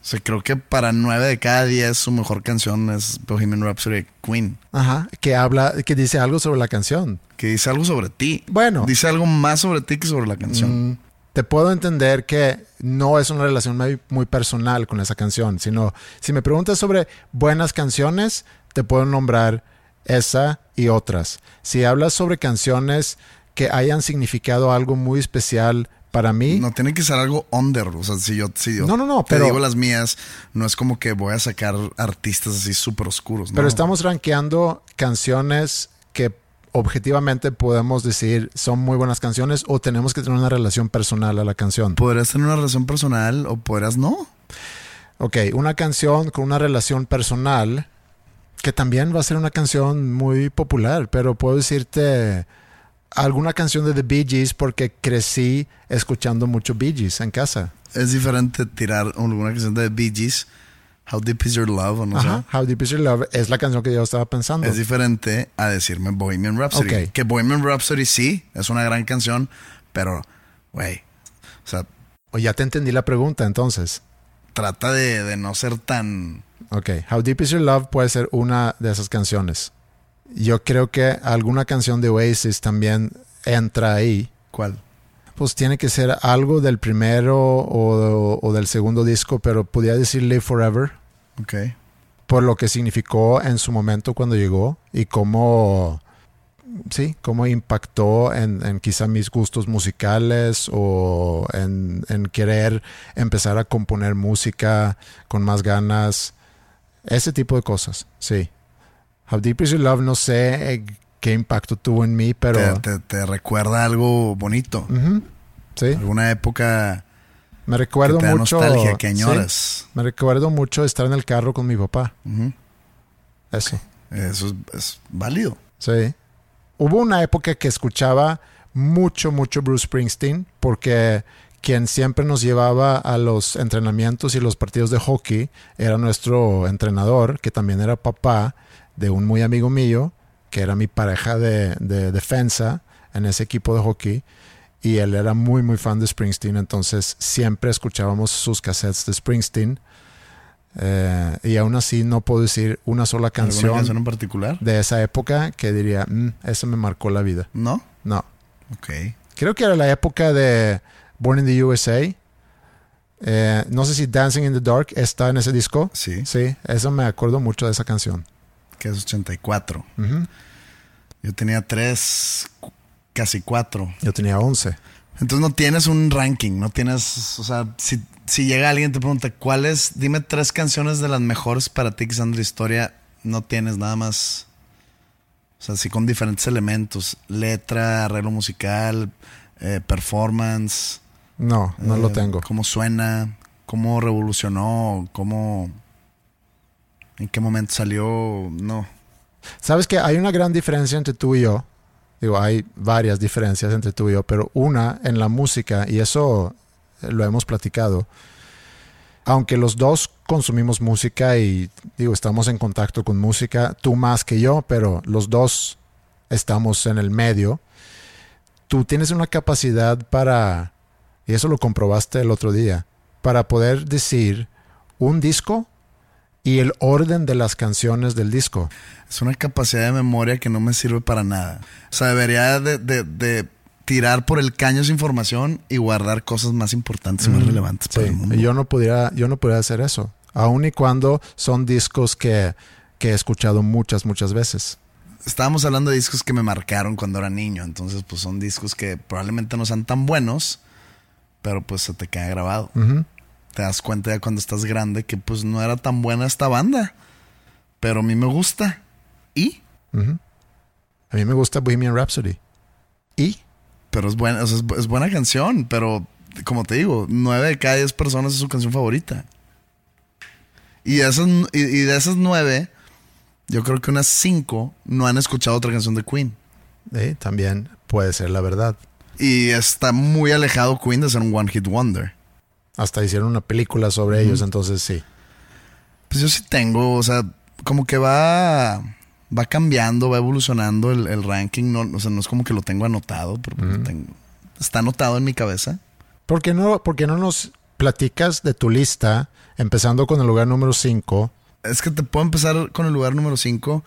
S2: O sea, creo que para nueve de cada diez su mejor canción es Bohemian Rhapsody de Queen.
S1: Ajá, que habla, que dice algo sobre la canción.
S2: Que dice algo sobre ti.
S1: Bueno.
S2: Dice algo más sobre ti que sobre la canción.
S1: Mm, te puedo entender que no es una relación muy, muy personal con esa canción, sino si me preguntas sobre buenas canciones, te puedo nombrar esa y otras. Si hablas sobre canciones que hayan significado algo muy especial para mí,
S2: No tiene que ser algo under. O sea, si yo, si yo
S1: No, no, no,
S2: te
S1: pero-
S2: digo las mías, no es como que voy a sacar artistas así súper oscuros.
S1: pero estamos rankeando canciones que objetivamente podemos decir son muy buenas canciones o tenemos que tener una relación personal a la canción.
S2: Podrías tener una relación personal o podrías no.
S1: Ok, una canción con una relación personal, que también va a ser una canción muy popular, pero puedo decirte alguna canción de The Bee Gees porque crecí escuchando mucho Bee Gees en casa.
S2: Es diferente tirar alguna canción de Bee Gees, How Deep Is Your Love, o no
S1: Ajá, How Deep Is Your Love es la canción que yo estaba pensando.
S2: sé. Es diferente a decirme Bohemian Rhapsody.
S1: Ok.
S2: Que Bohemian Rhapsody sí, es una gran canción, pero, güey, o sea,
S1: O ya te entendí la pregunta entonces.
S2: trata de, de no ser tan...
S1: Ok, How Deep Is Your Love puede ser una de esas canciones. Yo creo que alguna canción de Oasis también entra ahí.
S2: ¿Cuál?
S1: Pues tiene que ser algo del primero o, o del segundo disco, pero podría decir Live Forever
S2: Ok.
S1: por lo que significó en su momento cuando llegó y cómo, sí, cómo impactó en, en quizá mis gustos musicales o en, en querer empezar a componer música con más ganas, ese tipo de cosas, sí. How Deep Is Your Love, no sé eh, qué impacto tuvo en mí, pero...
S2: Te, te- te recuerda algo bonito.
S1: Sí,
S2: Alguna época
S1: me
S2: que
S1: recuerdo
S2: te da
S1: mucho...
S2: nostalgia, que
S1: sí,
S2: añoras.
S1: me recuerdo mucho estar en el carro con mi papá, eso.
S2: Eso es, es válido.
S1: Sí. Hubo una época que escuchaba mucho, mucho Bruce Springsteen, porque quien siempre nos llevaba a los entrenamientos y los partidos de hockey era nuestro entrenador, que también era papá de un muy amigo mío, que era mi pareja de, de defensa en ese equipo de hockey. Y él era muy, muy fan de Springsteen, entonces siempre escuchábamos sus cassettes de Springsteen. Eh, y aún así no puedo decir una sola
S2: ¿Alguna
S1: canción
S2: canción en particular?
S1: de esa época que diría, "Mm, eso me marcó la vida.
S2: ¿No?
S1: No.
S2: Ok.
S1: Creo que era la época de Born in the USA. Eh, no sé si Dancing in the Dark está en ese disco.
S2: Sí.
S1: Sí, eso me acuerdo mucho de esa canción.
S2: Que es 84.
S1: Ujú.
S2: Yo tenía tres, casi cuatro.
S1: Yo tenía 11.
S2: Entonces no tienes un ranking, no tienes, o sea, si, si llega alguien y te pregunta, ¿cuáles? Dime tres canciones de las mejores para ti que sean de la historia, no tienes nada más, o sea, sí con diferentes elementos, letra, arreglo musical, eh, performance.
S1: No, no lo
S2: eh,
S1: tengo.
S2: Cómo suena, cómo revolucionó, cómo, en qué momento salió, no.
S1: Sabes que hay una gran diferencia entre tú y yo. Digo, hay varias diferencias entre tú y yo, pero una en la música, y eso lo hemos platicado, aunque los dos consumimos música y digo, estamos en contacto con música, tú más que yo, pero los dos estamos en el medio, tú tienes una capacidad para, y eso lo comprobaste el otro día, para poder decir un disco y el orden de las canciones del disco.
S2: Es una capacidad de memoria que no me sirve para nada. O sea, debería de, de, tirar por el caño esa información y guardar cosas más importantes y más relevantes para el mundo.
S1: Yo no pudiera, yo no pudiera hacer eso. Aun y cuando son discos que, que he escuchado muchas, muchas veces
S2: estábamos hablando de discos que me marcaron cuando era niño. Entonces, pues son discos que probablemente no sean tan buenos, pero pues se te queda grabado. Te das cuenta ya cuando estás grande que pues no era tan buena esta banda. Pero a mí me gusta. ¿Y?
S1: A mí me gusta Bohemian Rhapsody. ¿Y?
S2: Pero es buena, es, buena canción, pero como te digo, nueve de cada diez personas es su canción favorita. Y esas, y de esas nueve, yo creo que unas cinco no han escuchado otra canción de Queen.
S1: Sí, también puede ser la verdad.
S2: Y está muy alejado Queen de ser un One Hit Wonder.
S1: Hasta hicieron una película sobre ellos, entonces sí.
S2: Pues yo sí tengo, o sea, como que va, va cambiando, va evolucionando el, ranking. No, o sea, no es como que lo tengo anotado, pero está anotado en mi cabeza.
S1: ¿Por qué, no, ¿Por qué no nos platicas de tu lista, empezando con el lugar número 5?
S2: es que te puedo empezar con el lugar número 5,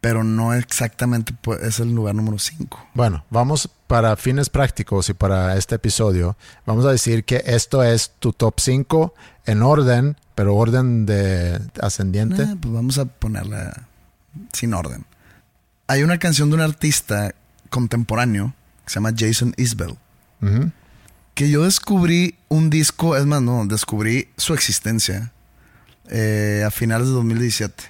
S2: pero no exactamente es el lugar número 5.
S1: Bueno, vamos para fines prácticos y para este episodio, vamos a decir que esto es tu top 5 en orden, pero orden de ascendiente.
S2: pues vamos a ponerla sin orden. Hay una canción de un artista contemporáneo que se llama Jason Isbell. Que yo descubrí un disco, es más, no, descubrí su existencia eh, a finales de 2017.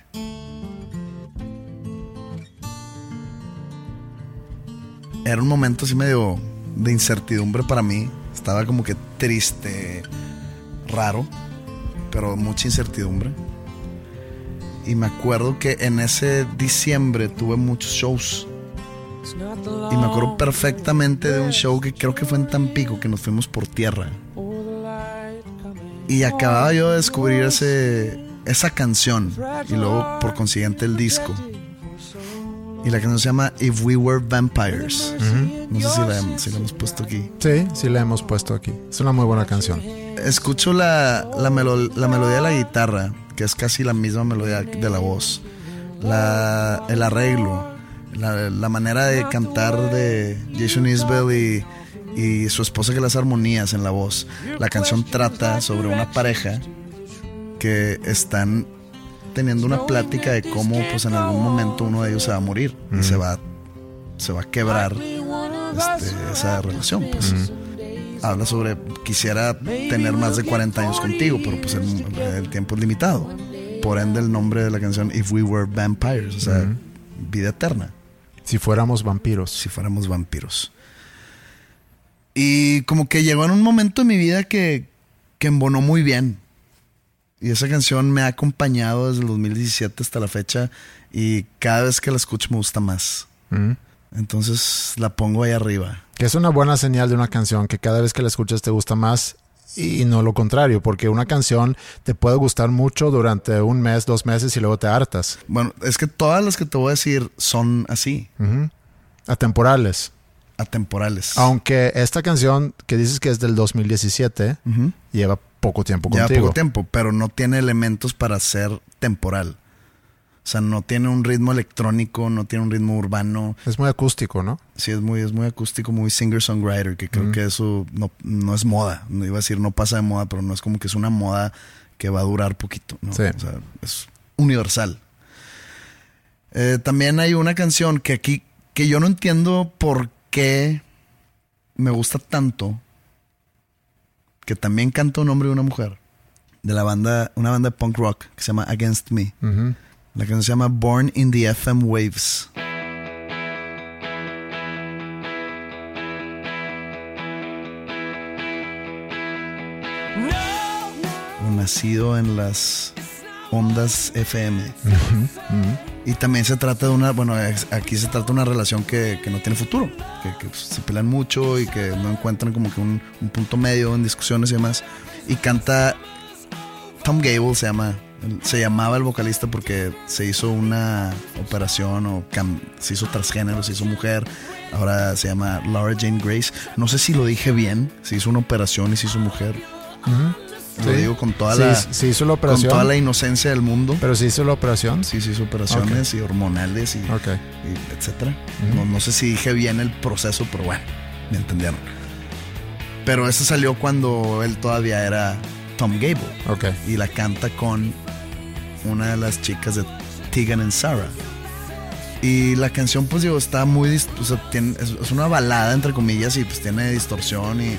S2: Era un momento así medio de incertidumbre para mí. Estaba como que triste, raro, pero mucha incertidumbre. Y me acuerdo que en ese diciembre tuve muchos shows. Y me acuerdo perfectamente de un show que creo que fue en Tampico, que nos fuimos por tierra. Y acababa yo de descubrir ese, esa canción y luego por consiguiente el disco. Y la canción se llama If We Were Vampires. No sé si la, si la, hemos puesto aquí.
S1: Sí, sí la hemos puesto aquí. Es una muy buena canción.
S2: Escucho la, la, la melodía de la guitarra, que es casi la misma melodía de la voz. La, el arreglo, la, la manera de cantar de Jason Isbell y y su esposa que las armonías en la voz. La canción trata sobre una pareja que están teniendo una plática de cómo pues en algún momento uno de ellos se va a morir y se va se va a quebrar este, esa relación pues. habla sobre quisiera tener más de 40 años contigo pero pues el, tiempo es limitado. Por ende el nombre de la canción If We Were Vampires o sea vida eterna.
S1: Si fuéramos vampiros.
S2: Si fuéramos vampiros. Y como que llegó en un momento de mi vida que, que embonó muy bien. Y esa canción me ha acompañado desde el 2017 hasta la fecha y cada vez que la escucho me gusta más. Mm. Entonces la pongo ahí arriba.
S1: Que es una buena señal de una canción que cada vez que la escuchas te gusta más y no lo contrario, porque una canción te puede gustar mucho durante un mes, dos meses y luego te hartas.
S2: Bueno, es que todas las que te voy a decir son así.
S1: Atemporales
S2: atemporales.
S1: Aunque esta canción que dices que es del 2017 lleva poco tiempo contigo.
S2: Lleva poco tiempo, pero no tiene elementos para ser temporal. O sea, no tiene un ritmo electrónico, no tiene un ritmo urbano.
S1: Es muy acústico, ¿no?
S2: Sí, es muy, es muy acústico, muy singer-songwriter, que creo que eso no, no, es moda. No iba a decir no pasa de moda, pero no es como que es una moda que va a durar poquito. ¿no? Sí. O sea, es universal. Eh, también hay una canción que aquí, que yo no entiendo por que me gusta tanto que también canta un hombre y una mujer de la banda, una banda de punk rock que se llama Against Me. La canción se llama Born in the FM Waves. nacido en las ondas FM. Y también se trata de una, bueno, aquí se trata de una relación que, que no tiene futuro, que, que se pelean mucho y que no encuentran como que un, un punto medio en discusiones y demás. Y canta Tom Gable se llama, se llamaba el vocalista porque se hizo una operación o cam- se hizo transgénero, se hizo mujer. Ahora se llama Laura Jane Grace. No sé si lo dije bien, se hizo una operación y se hizo mujer. Lo
S1: Sí.
S2: digo con toda
S1: Sí,
S2: la
S1: hizo la
S2: con
S1: operación.
S2: toda la inocencia del mundo.
S1: Pero se hizo la operación.
S2: Sí, se hizo operaciones y hormonales y,
S1: Ok.
S2: y etcétera. no, no sé si dije bien el proceso, pero bueno, me entendieron. Pero eso salió cuando él todavía era Tom Gable
S1: Ok.
S2: y la canta con una de las chicas de Tegan and Sarah. Y la canción, pues digo, está muy. o sea, tiene- es, es una balada, entre comillas, y pues tiene distorsión y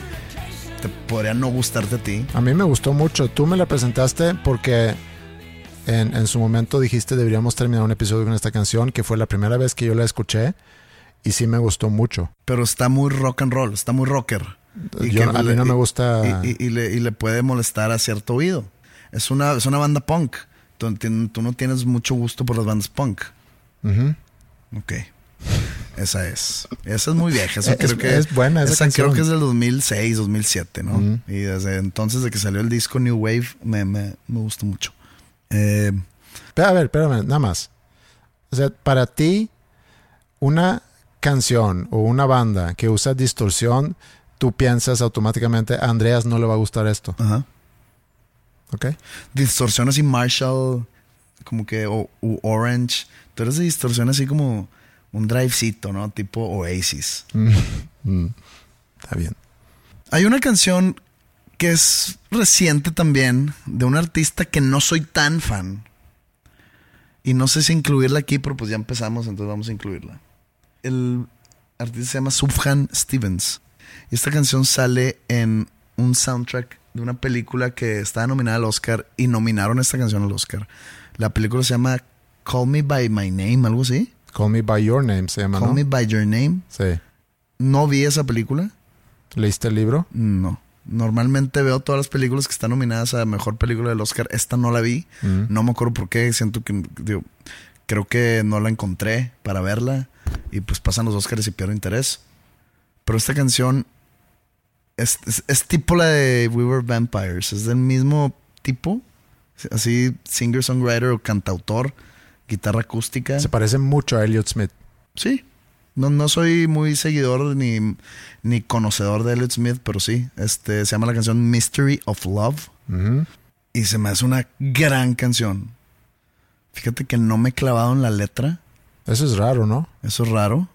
S2: te podría no gustarte a ti.
S1: A mí me gustó mucho. Tú me la presentaste porque en, en su momento dijiste deberíamos terminar un episodio con esta canción, que fue la primera vez que yo la escuché y sí me gustó mucho.
S2: Pero está muy rock and roll, está muy rocker.
S1: Yo-
S2: que
S1: a mí no me
S2: y-
S1: gusta-
S2: Y, y- y le, y le puede molestar a cierto oído. Es una, es una banda punk. Tú, tú no tienes mucho gusto por las bandas punk.
S1: Ujú.
S2: Ok. Esa es. Esa es muy vieja. Eso
S1: Es-
S2: creo que,
S1: es buena esa canción.
S2: creo que es del 2006, 2007, ¿no? Y desde entonces, de que salió el disco New Wave, me, me, me gustó mucho. Eh,
S1: Pero, a ver, espérame, nada más. O sea, para ti, una canción o una banda que usa distorsión, tú piensas automáticamente, a Andreas no le va a gustar esto.
S2: ajá.
S1: ¿Ok?
S2: Distorsión así Marshall, como que, o u Orange. Tú eres de distorsión así como un drivecito, ¿no? Tipo Oasis.
S1: Está bien.
S2: Hay una canción que es reciente también, de un artista que no soy tan fan. Y no sé si incluirla aquí, pero pues ya empezamos, entonces vamos a incluirla. El artista se llama Sufjan Stevens. Y esta canción sale en un soundtrack de una película que estaba nominada al Oscar y nominaron esta canción al Oscar. La película se llama Call Me By My Name, algo así.
S1: Call Me By Your Name se llama,
S2: Call
S1: ¿no?
S2: Me By Your Name.
S1: Sí.
S2: No vi esa película.
S1: ¿Leíste el libro?
S2: No. Normalmente veo todas las películas que están nominadas a mejor película del Oscar. Esta no la vi. No me acuerdo por qué. Siento que. digo, creo que no la encontré para verla. Y pues pasan los Oscars y pierdo interés. Pero esta canción es, es- es tipo la de We Were Vampires. Es del mismo tipo. Así, singer-songwriter o cantautor. Guitarra acústica.
S1: Se parece mucho a Elliot Smith.
S2: Sí. No, no soy muy seguidor ni, ni conocedor de Elliot Smith, pero sí. Este, se llama la canción Mystery of Love. Y se me hace una gran canción. Fíjate que no me he clavado en la letra.
S1: Eso es raro, ¿no?
S2: Eso es raro.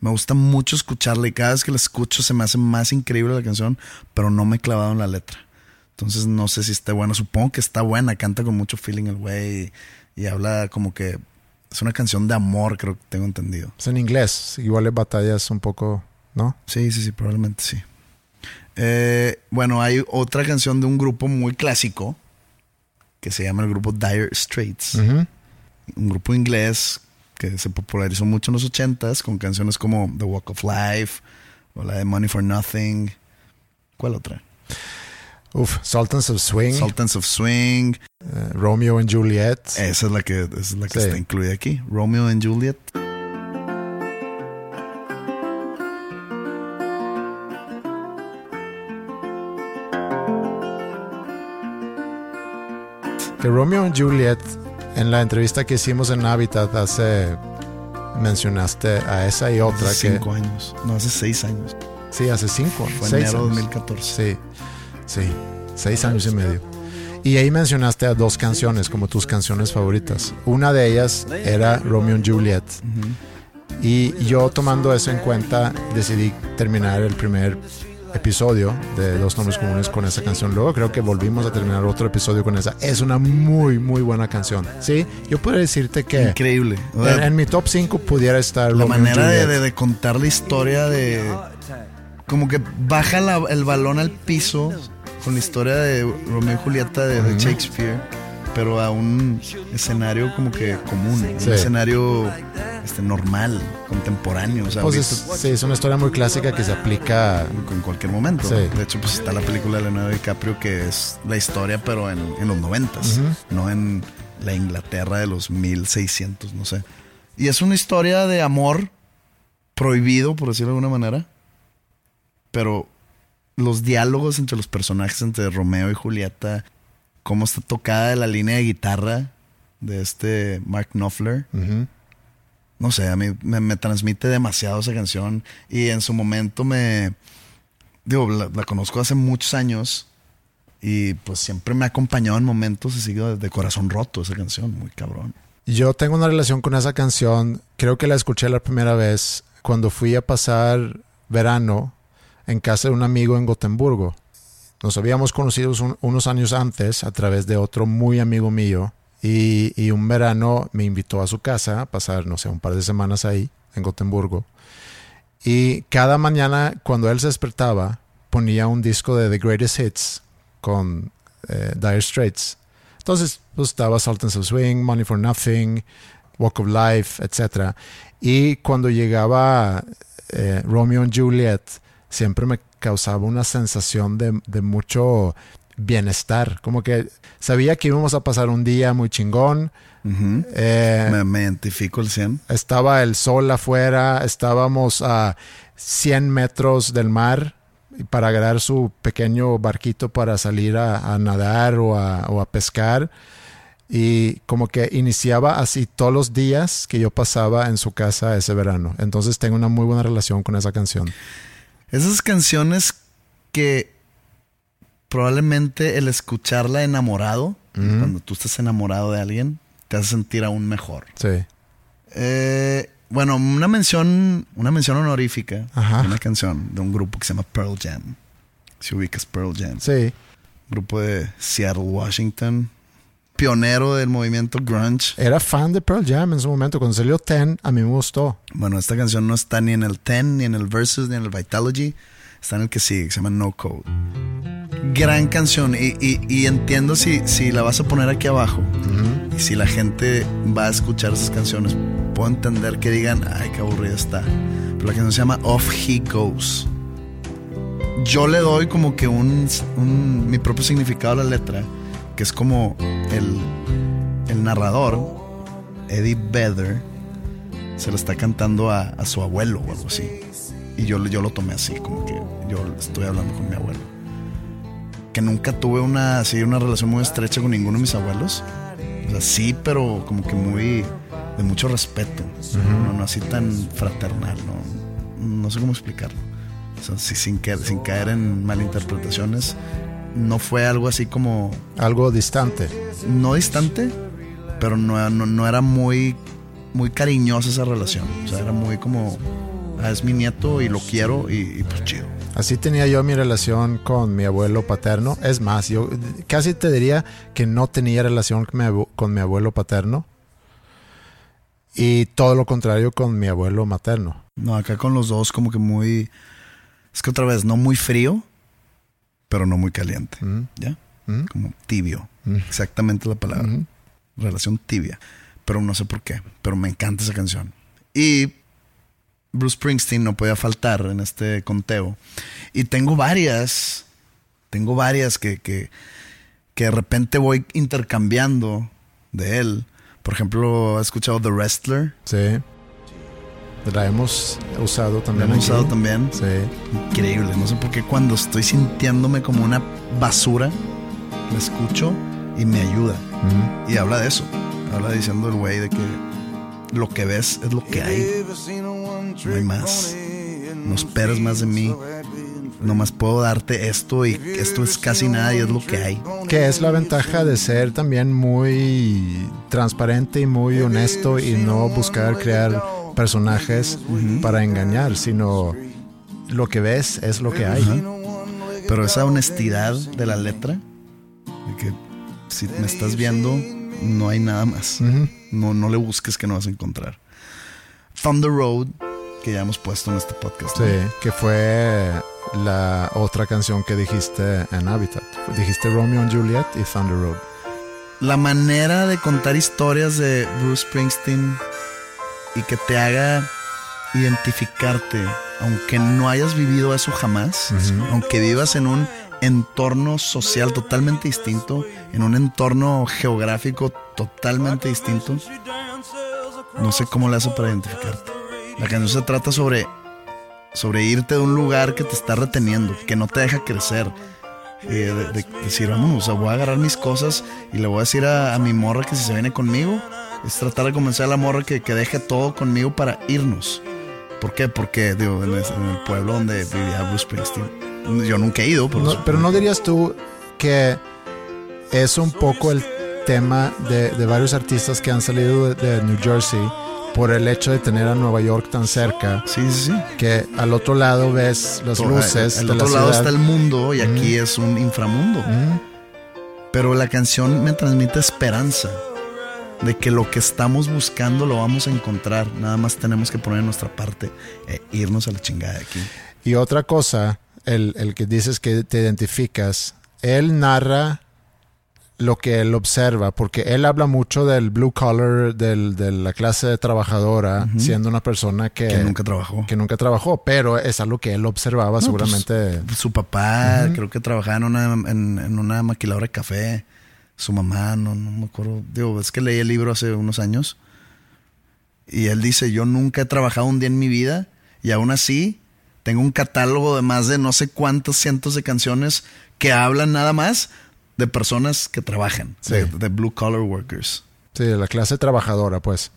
S2: Me gusta mucho escucharla y cada vez que la escucho se me hace más increíble la canción, pero no me he clavado en la letra. Entonces no sé si está buena. Supongo que está buena. Canta con mucho feeling el güey y, habla como que es una canción de amor, creo que tengo entendido.
S1: Es en inglés. Igual le batallas un poco, ¿no?
S2: Sí, sí, sí, probablemente sí. Eh, bueno, hay otra canción de un grupo muy clásico que se llama el grupo Dire Straits. Un grupo inglés que se popularizó mucho en los ochentas con canciones como The Walk of Life o la de Money for Nothing. ¿Cuál otra?
S1: Uf, Sultans of Swing,
S2: Sultans of Swing.
S1: eh, Romeo and Juliet.
S2: Esa es la que, esa es la que
S1: Sí.
S2: está incluida aquí. Romeo and Juliet.
S1: Que Romeo and Juliet, en la entrevista que hicimos en Habitat hace, mencionaste a esa y otra
S2: Hace
S1: que...
S2: cinco años. No, hace seis años.
S1: Sí, hace cinco.
S2: Fue
S1: seis
S2: enero
S1: años.
S2: 2014.
S1: Sí, sí, seis años y medio. Y ahí mencionaste a dos canciones como tus canciones favoritas. Una de ellas era Romeo and Juliet. Y yo tomando eso en cuenta decidí terminar el primer episodio de Dos Nombres Comunes con esa canción. Luego creo que volvimos a terminar otro episodio con esa. Es una muy, muy buena canción. Sí, yo podría decirte que
S2: Increíble. O sea,
S1: en, en mi top 5 pudiera estar
S2: la
S1: Romeo
S2: manera de, de- de contar la historia de como que baja la- el balón al piso con la historia de Romeo y Julieta de, de Shakespeare pero a un escenario como que común
S1: Sí.
S2: un escenario este, normal, contemporáneo. O sea,
S1: pues es,
S2: ahorita-
S1: sí, es una historia muy clásica que se aplica.
S2: en cualquier momento.
S1: Sí.
S2: De hecho, pues está la película de Leonardo DiCaprio que es la historia, pero en, en los noventas, no en la Inglaterra de los 1600, no sé. Y es una historia de amor prohibido, por decirlo de alguna manera, pero los diálogos entre los personajes, entre Romeo y Julieta, cómo está tocada la línea de guitarra de este Mark Knopfler. No sé, a mí me, me transmite demasiado esa canción. Y en su momento me. Digo, la, la conozco hace muchos años. Y pues siempre me ha acompañado en momentos así de corazón roto esa canción, muy cabrón.
S1: Yo tengo una relación con esa canción. Creo que la escuché la primera vez cuando fui a pasar verano en casa de un amigo en Gotemburgo. Nos habíamos conocido un- unos años antes a través de otro muy amigo mío. Y, un verano me invitó a su casa a pasar, no sé, un par de semanas ahí en Gotemburgo. Y cada mañana cuando él se despertaba ponía un disco de The Greatest Hits con eh, Dire Straits. Entonces, pues estaba Sultans of Swing, Money for Nothing, Walk of Life, etc. Y cuando llegaba eh, Romeo and Juliet, siempre me causaba una sensación de, de mucho bienestar. Como que sabía que íbamos a pasar un día muy chingón. Eh,
S2: me, me identifico el 100.
S1: estaba el sol afuera, estábamos a 100 metros del mar para agarrar su pequeño barquito para salir a, a nadar o a, o a pescar. Y como que iniciaba así todos los días que yo pasaba en su casa ese verano. Entonces tengo una muy buena relación con esa canción.
S2: Esas canciones que probablemente el escucharla enamorado, cuando tú estás enamorado de alguien, te hace sentir aún mejor.
S1: Sí.
S2: Eh, bueno, una mención, una mención honorífica
S1: Ajá.
S2: una canción de un grupo que se llama Pearl Jam. Si ubicas Pearl Jam.
S1: Sí.
S2: Grupo de Seattle, Washington. Pionero del movimiento grunge.
S1: Era fan de Pearl Jam en su momento. Cuando salió Ten, a mí me gustó.
S2: Bueno, esta canción no está ni en el 10, ni en el Versus, ni en el Vitalogy. Está en el que sigue, que se llama No Code. Gran canción. Y, y- y entiendo si, si la vas a poner aquí abajo. Y si la gente va a escuchar esas canciones, puedo entender que digan, ay, qué aburrida está. Pero la canción se llama Off He Goes. Yo le doy como que un, un- mi propio significado a la letra, que es como el, el narrador, Eddie Vedder, se lo está cantando a, a su abuelo o algo así. Y yo, yo lo tomé así, como que yo estoy hablando con mi abuelo. Que nunca tuve una, así, una relación muy estrecha con ninguno de mis abuelos. O sea, sí, pero como que muy de mucho respeto. no, no así tan fraternal, no, no sé cómo explicarlo. O sea, sí, sin, que- sin caer en malinterpretaciones. No fue algo así como
S1: Algo distante.
S2: no distante, pero no, no, no era muy, muy cariñosa esa relación. O sea, era muy como, ah, es mi nieto y lo quiero y, y pues chido.
S1: Así tenía yo mi relación con mi abuelo paterno. Es más, yo casi te diría que no tenía relación con mi, abu- con mi abuelo paterno. Y todo lo contrario con mi abuelo materno.
S2: No, acá con los dos como que muy, es que otra vez, no muy frío, pero no muy caliente.
S1: Mm,
S2: ¿Ya?
S1: mm,
S2: Como tibio.
S1: Mm.
S2: Exactamente la palabra. Relación tibia. Pero no sé por qué. Pero me encanta esa canción. Y Bruce Springsteen no podía faltar en este conteo. Y tengo varias. Tengo varias que, que, que de repente voy intercambiando de él. Por ejemplo, he escuchado The Wrestler.
S1: Sí. La hemos usado
S2: La
S1: también.
S2: hemos
S1: aquí.
S2: usado también.
S1: Sí.
S2: Increíble. No sé por qué cuando estoy sintiéndome como una basura, la escucho y me ayuda. Y habla de eso. Habla diciendo el güey de que lo que ves es lo que hay. No hay más. No esperes más de mí. Nomás puedo darte esto y esto es casi nada y es lo que hay.
S1: Que es la ventaja de ser también muy transparente y muy honesto y no buscar crear personajes para engañar, sino lo que ves es lo que hay.
S2: Pero esa honestidad de la letra, de que si me estás viendo, no hay nada más. No, no le busques que no vas a encontrar. Thunder Road, que ya hemos puesto en este podcast. ¿no?
S1: Sí, que fue la otra canción que dijiste en Habitat. Dijiste Romeo and Juliet y Thunder Road.
S2: La manera de contar historias de Bruce Springsteen y que te haga identificarte, aunque no hayas vivido eso jamás, aunque vivas en un entorno social totalmente distinto, en un entorno geográfico totalmente distinto, no sé cómo le hace para identificarte. La canción se trata sobre, sobre irte de un lugar que te está reteniendo, que no te deja crecer. Eh, de, decir, vamos, o sea, voy a agarrar mis cosas y le voy a decir a, mi morra que si se viene conmigo, es tratar de convencer a la morra que, que deje todo conmigo para irnos. ¿Por qué? Porque digo, en, el, pueblo donde vivía Bruce Springsteen. Yo nunca he ido.
S1: pero no dirías tú que es un poco el tema de, de varios artistas que han salido de, New Jersey por el hecho de tener a Nueva York tan cerca.
S2: Sí, sí, sí.
S1: Que al otro lado ves las luces.
S2: Al otro lado está el mundo y aquí es un inframundo. Pero la canción me transmite esperanza de que lo que estamos buscando lo vamos a encontrar. Nada más tenemos que poner nuestra parte e irnos a la chingada de aquí.
S1: Y otra cosa, el, el que dices que te identificas, él narra lo que él observa, porque él habla mucho del blue collar, del, de la clase trabajadora, siendo una persona que,
S2: que, nunca trabajó.
S1: Que nunca trabajó, pero es algo que él observaba pues, seguramente.
S2: su papá creo que trabajaba en una, en, en una maquiladora de café su mamá, no, no me acuerdo. Digo, es que leí el libro hace unos años. Y él dice, yo nunca he trabajado un día en mi vida y aún así tengo un catálogo de más de no sé cuántos cientos de canciones que hablan nada más de personas que trabajan, de, blue collar workers.
S1: Sí, de la clase trabajadora, pues.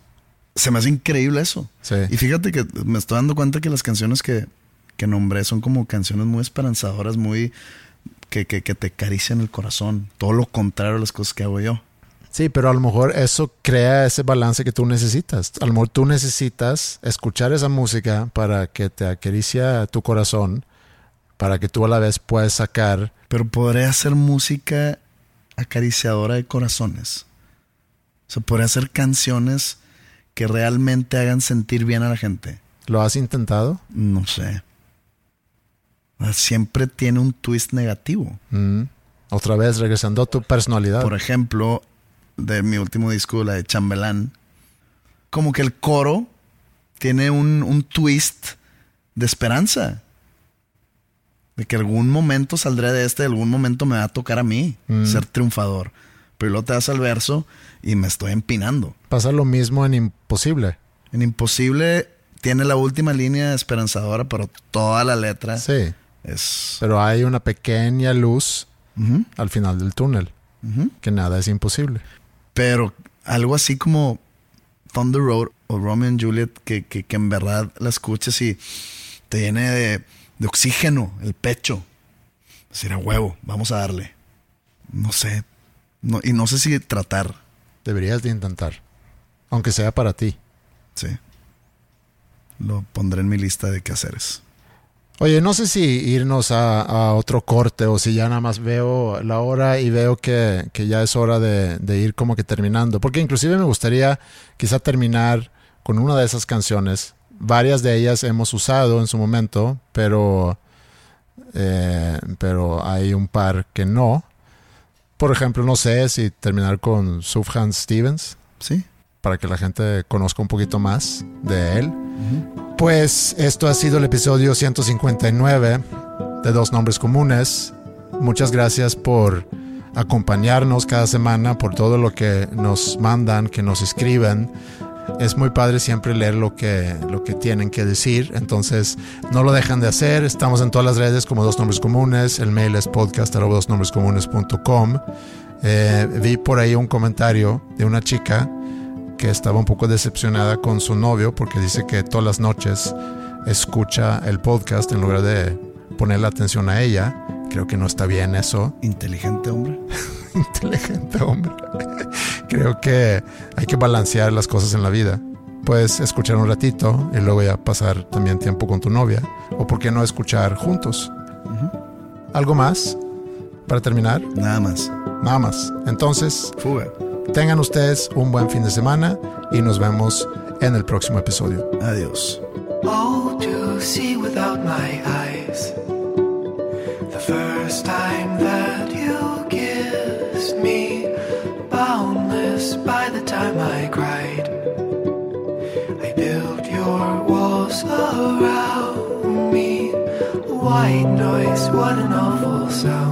S2: Se me hace increíble eso.
S1: Sí.
S2: Y fíjate que me estoy dando cuenta que las canciones que, que nombré son como canciones muy esperanzadoras, muy que, que, que te acarician el corazón. Todo lo contrario a las cosas que hago yo.
S1: Sí, pero a lo mejor eso crea ese balance que tú necesitas. A lo mejor tú necesitas escuchar esa música para que te acaricia tu corazón, para que tú a la vez puedas sacar.
S2: Pero podré hacer música acariciadora de corazones. O sea, podré hacer canciones que realmente hagan sentir bien a la gente.
S1: ¿Lo has intentado?
S2: No sé siempre tiene un twist negativo.
S1: Mm. Otra vez regresando a tu personalidad.
S2: Por ejemplo, de mi último disco, la de Chambelán, como que el coro tiene un, twist de esperanza. De que algún momento saldré de este, algún momento me va a tocar a mí mm. ser triunfador. Pero luego te das al verso y me estoy empinando.
S1: Pasa lo mismo en Imposible.
S2: En Imposible tiene la última línea esperanzadora, pero toda la letra
S1: sí. Pero hay una pequeña luz al final del túnel, que nada es imposible.
S2: Pero algo así como Thunder Road o Romeo and Juliet, que, que, en verdad la escuchas y te llene de, oxígeno el pecho. A huevo, vamos a darle. No sé. y no sé si tratar.
S1: Deberías de intentar. Aunque sea para ti.
S2: Sí. Lo pondré en mi lista de quehaceres.
S1: Oye, no sé si irnos a, otro corte o si ya nada más veo la hora y veo que, ya es hora de, ir como que terminando. Porque inclusive me gustaría quizá terminar con una de esas canciones. Varias de ellas hemos usado en su momento, pero, eh, pero hay un par que no. Por ejemplo, no sé si terminar con Sufjan Stevens.
S2: Sí.
S1: Para que la gente conozca un poquito más de él. Pues esto ha sido el episodio 159 de Dos Nombres Comunes. Muchas gracias por acompañarnos cada semana, por todo lo que nos mandan, que nos escriben. Es muy padre siempre leer lo que, lo que tienen que decir, entonces no lo dejan de hacer. Estamos en todas las redes como Dos Nombres Comunes, el mail es podcast.dosnombrescomunes.com. Eh, vi por ahí un comentario de una chica que estaba un poco decepcionada con su novio porque dice que todas las noches escucha el podcast en lugar de ponerle atención a ella. Creo que no está bien eso.
S2: Inteligente hombre.
S1: Inteligente hombre. Creo que hay que balancear las cosas en la vida. Puedes escuchar un ratito y luego ya pasar también tiempo con tu novia. O por qué no escuchar juntos. ¿Algo más para terminar?
S2: Nada más.
S1: Nada más. Entonces...
S2: Fuga.
S1: Tengan ustedes un buen fin de semana y nos vemos en el próximo episodio.
S2: Adiós.
S5: Oh, to see without my eyes. The first time that you kissed me, boundless by the time I cried. I walls around me. White noise, what an awful sound.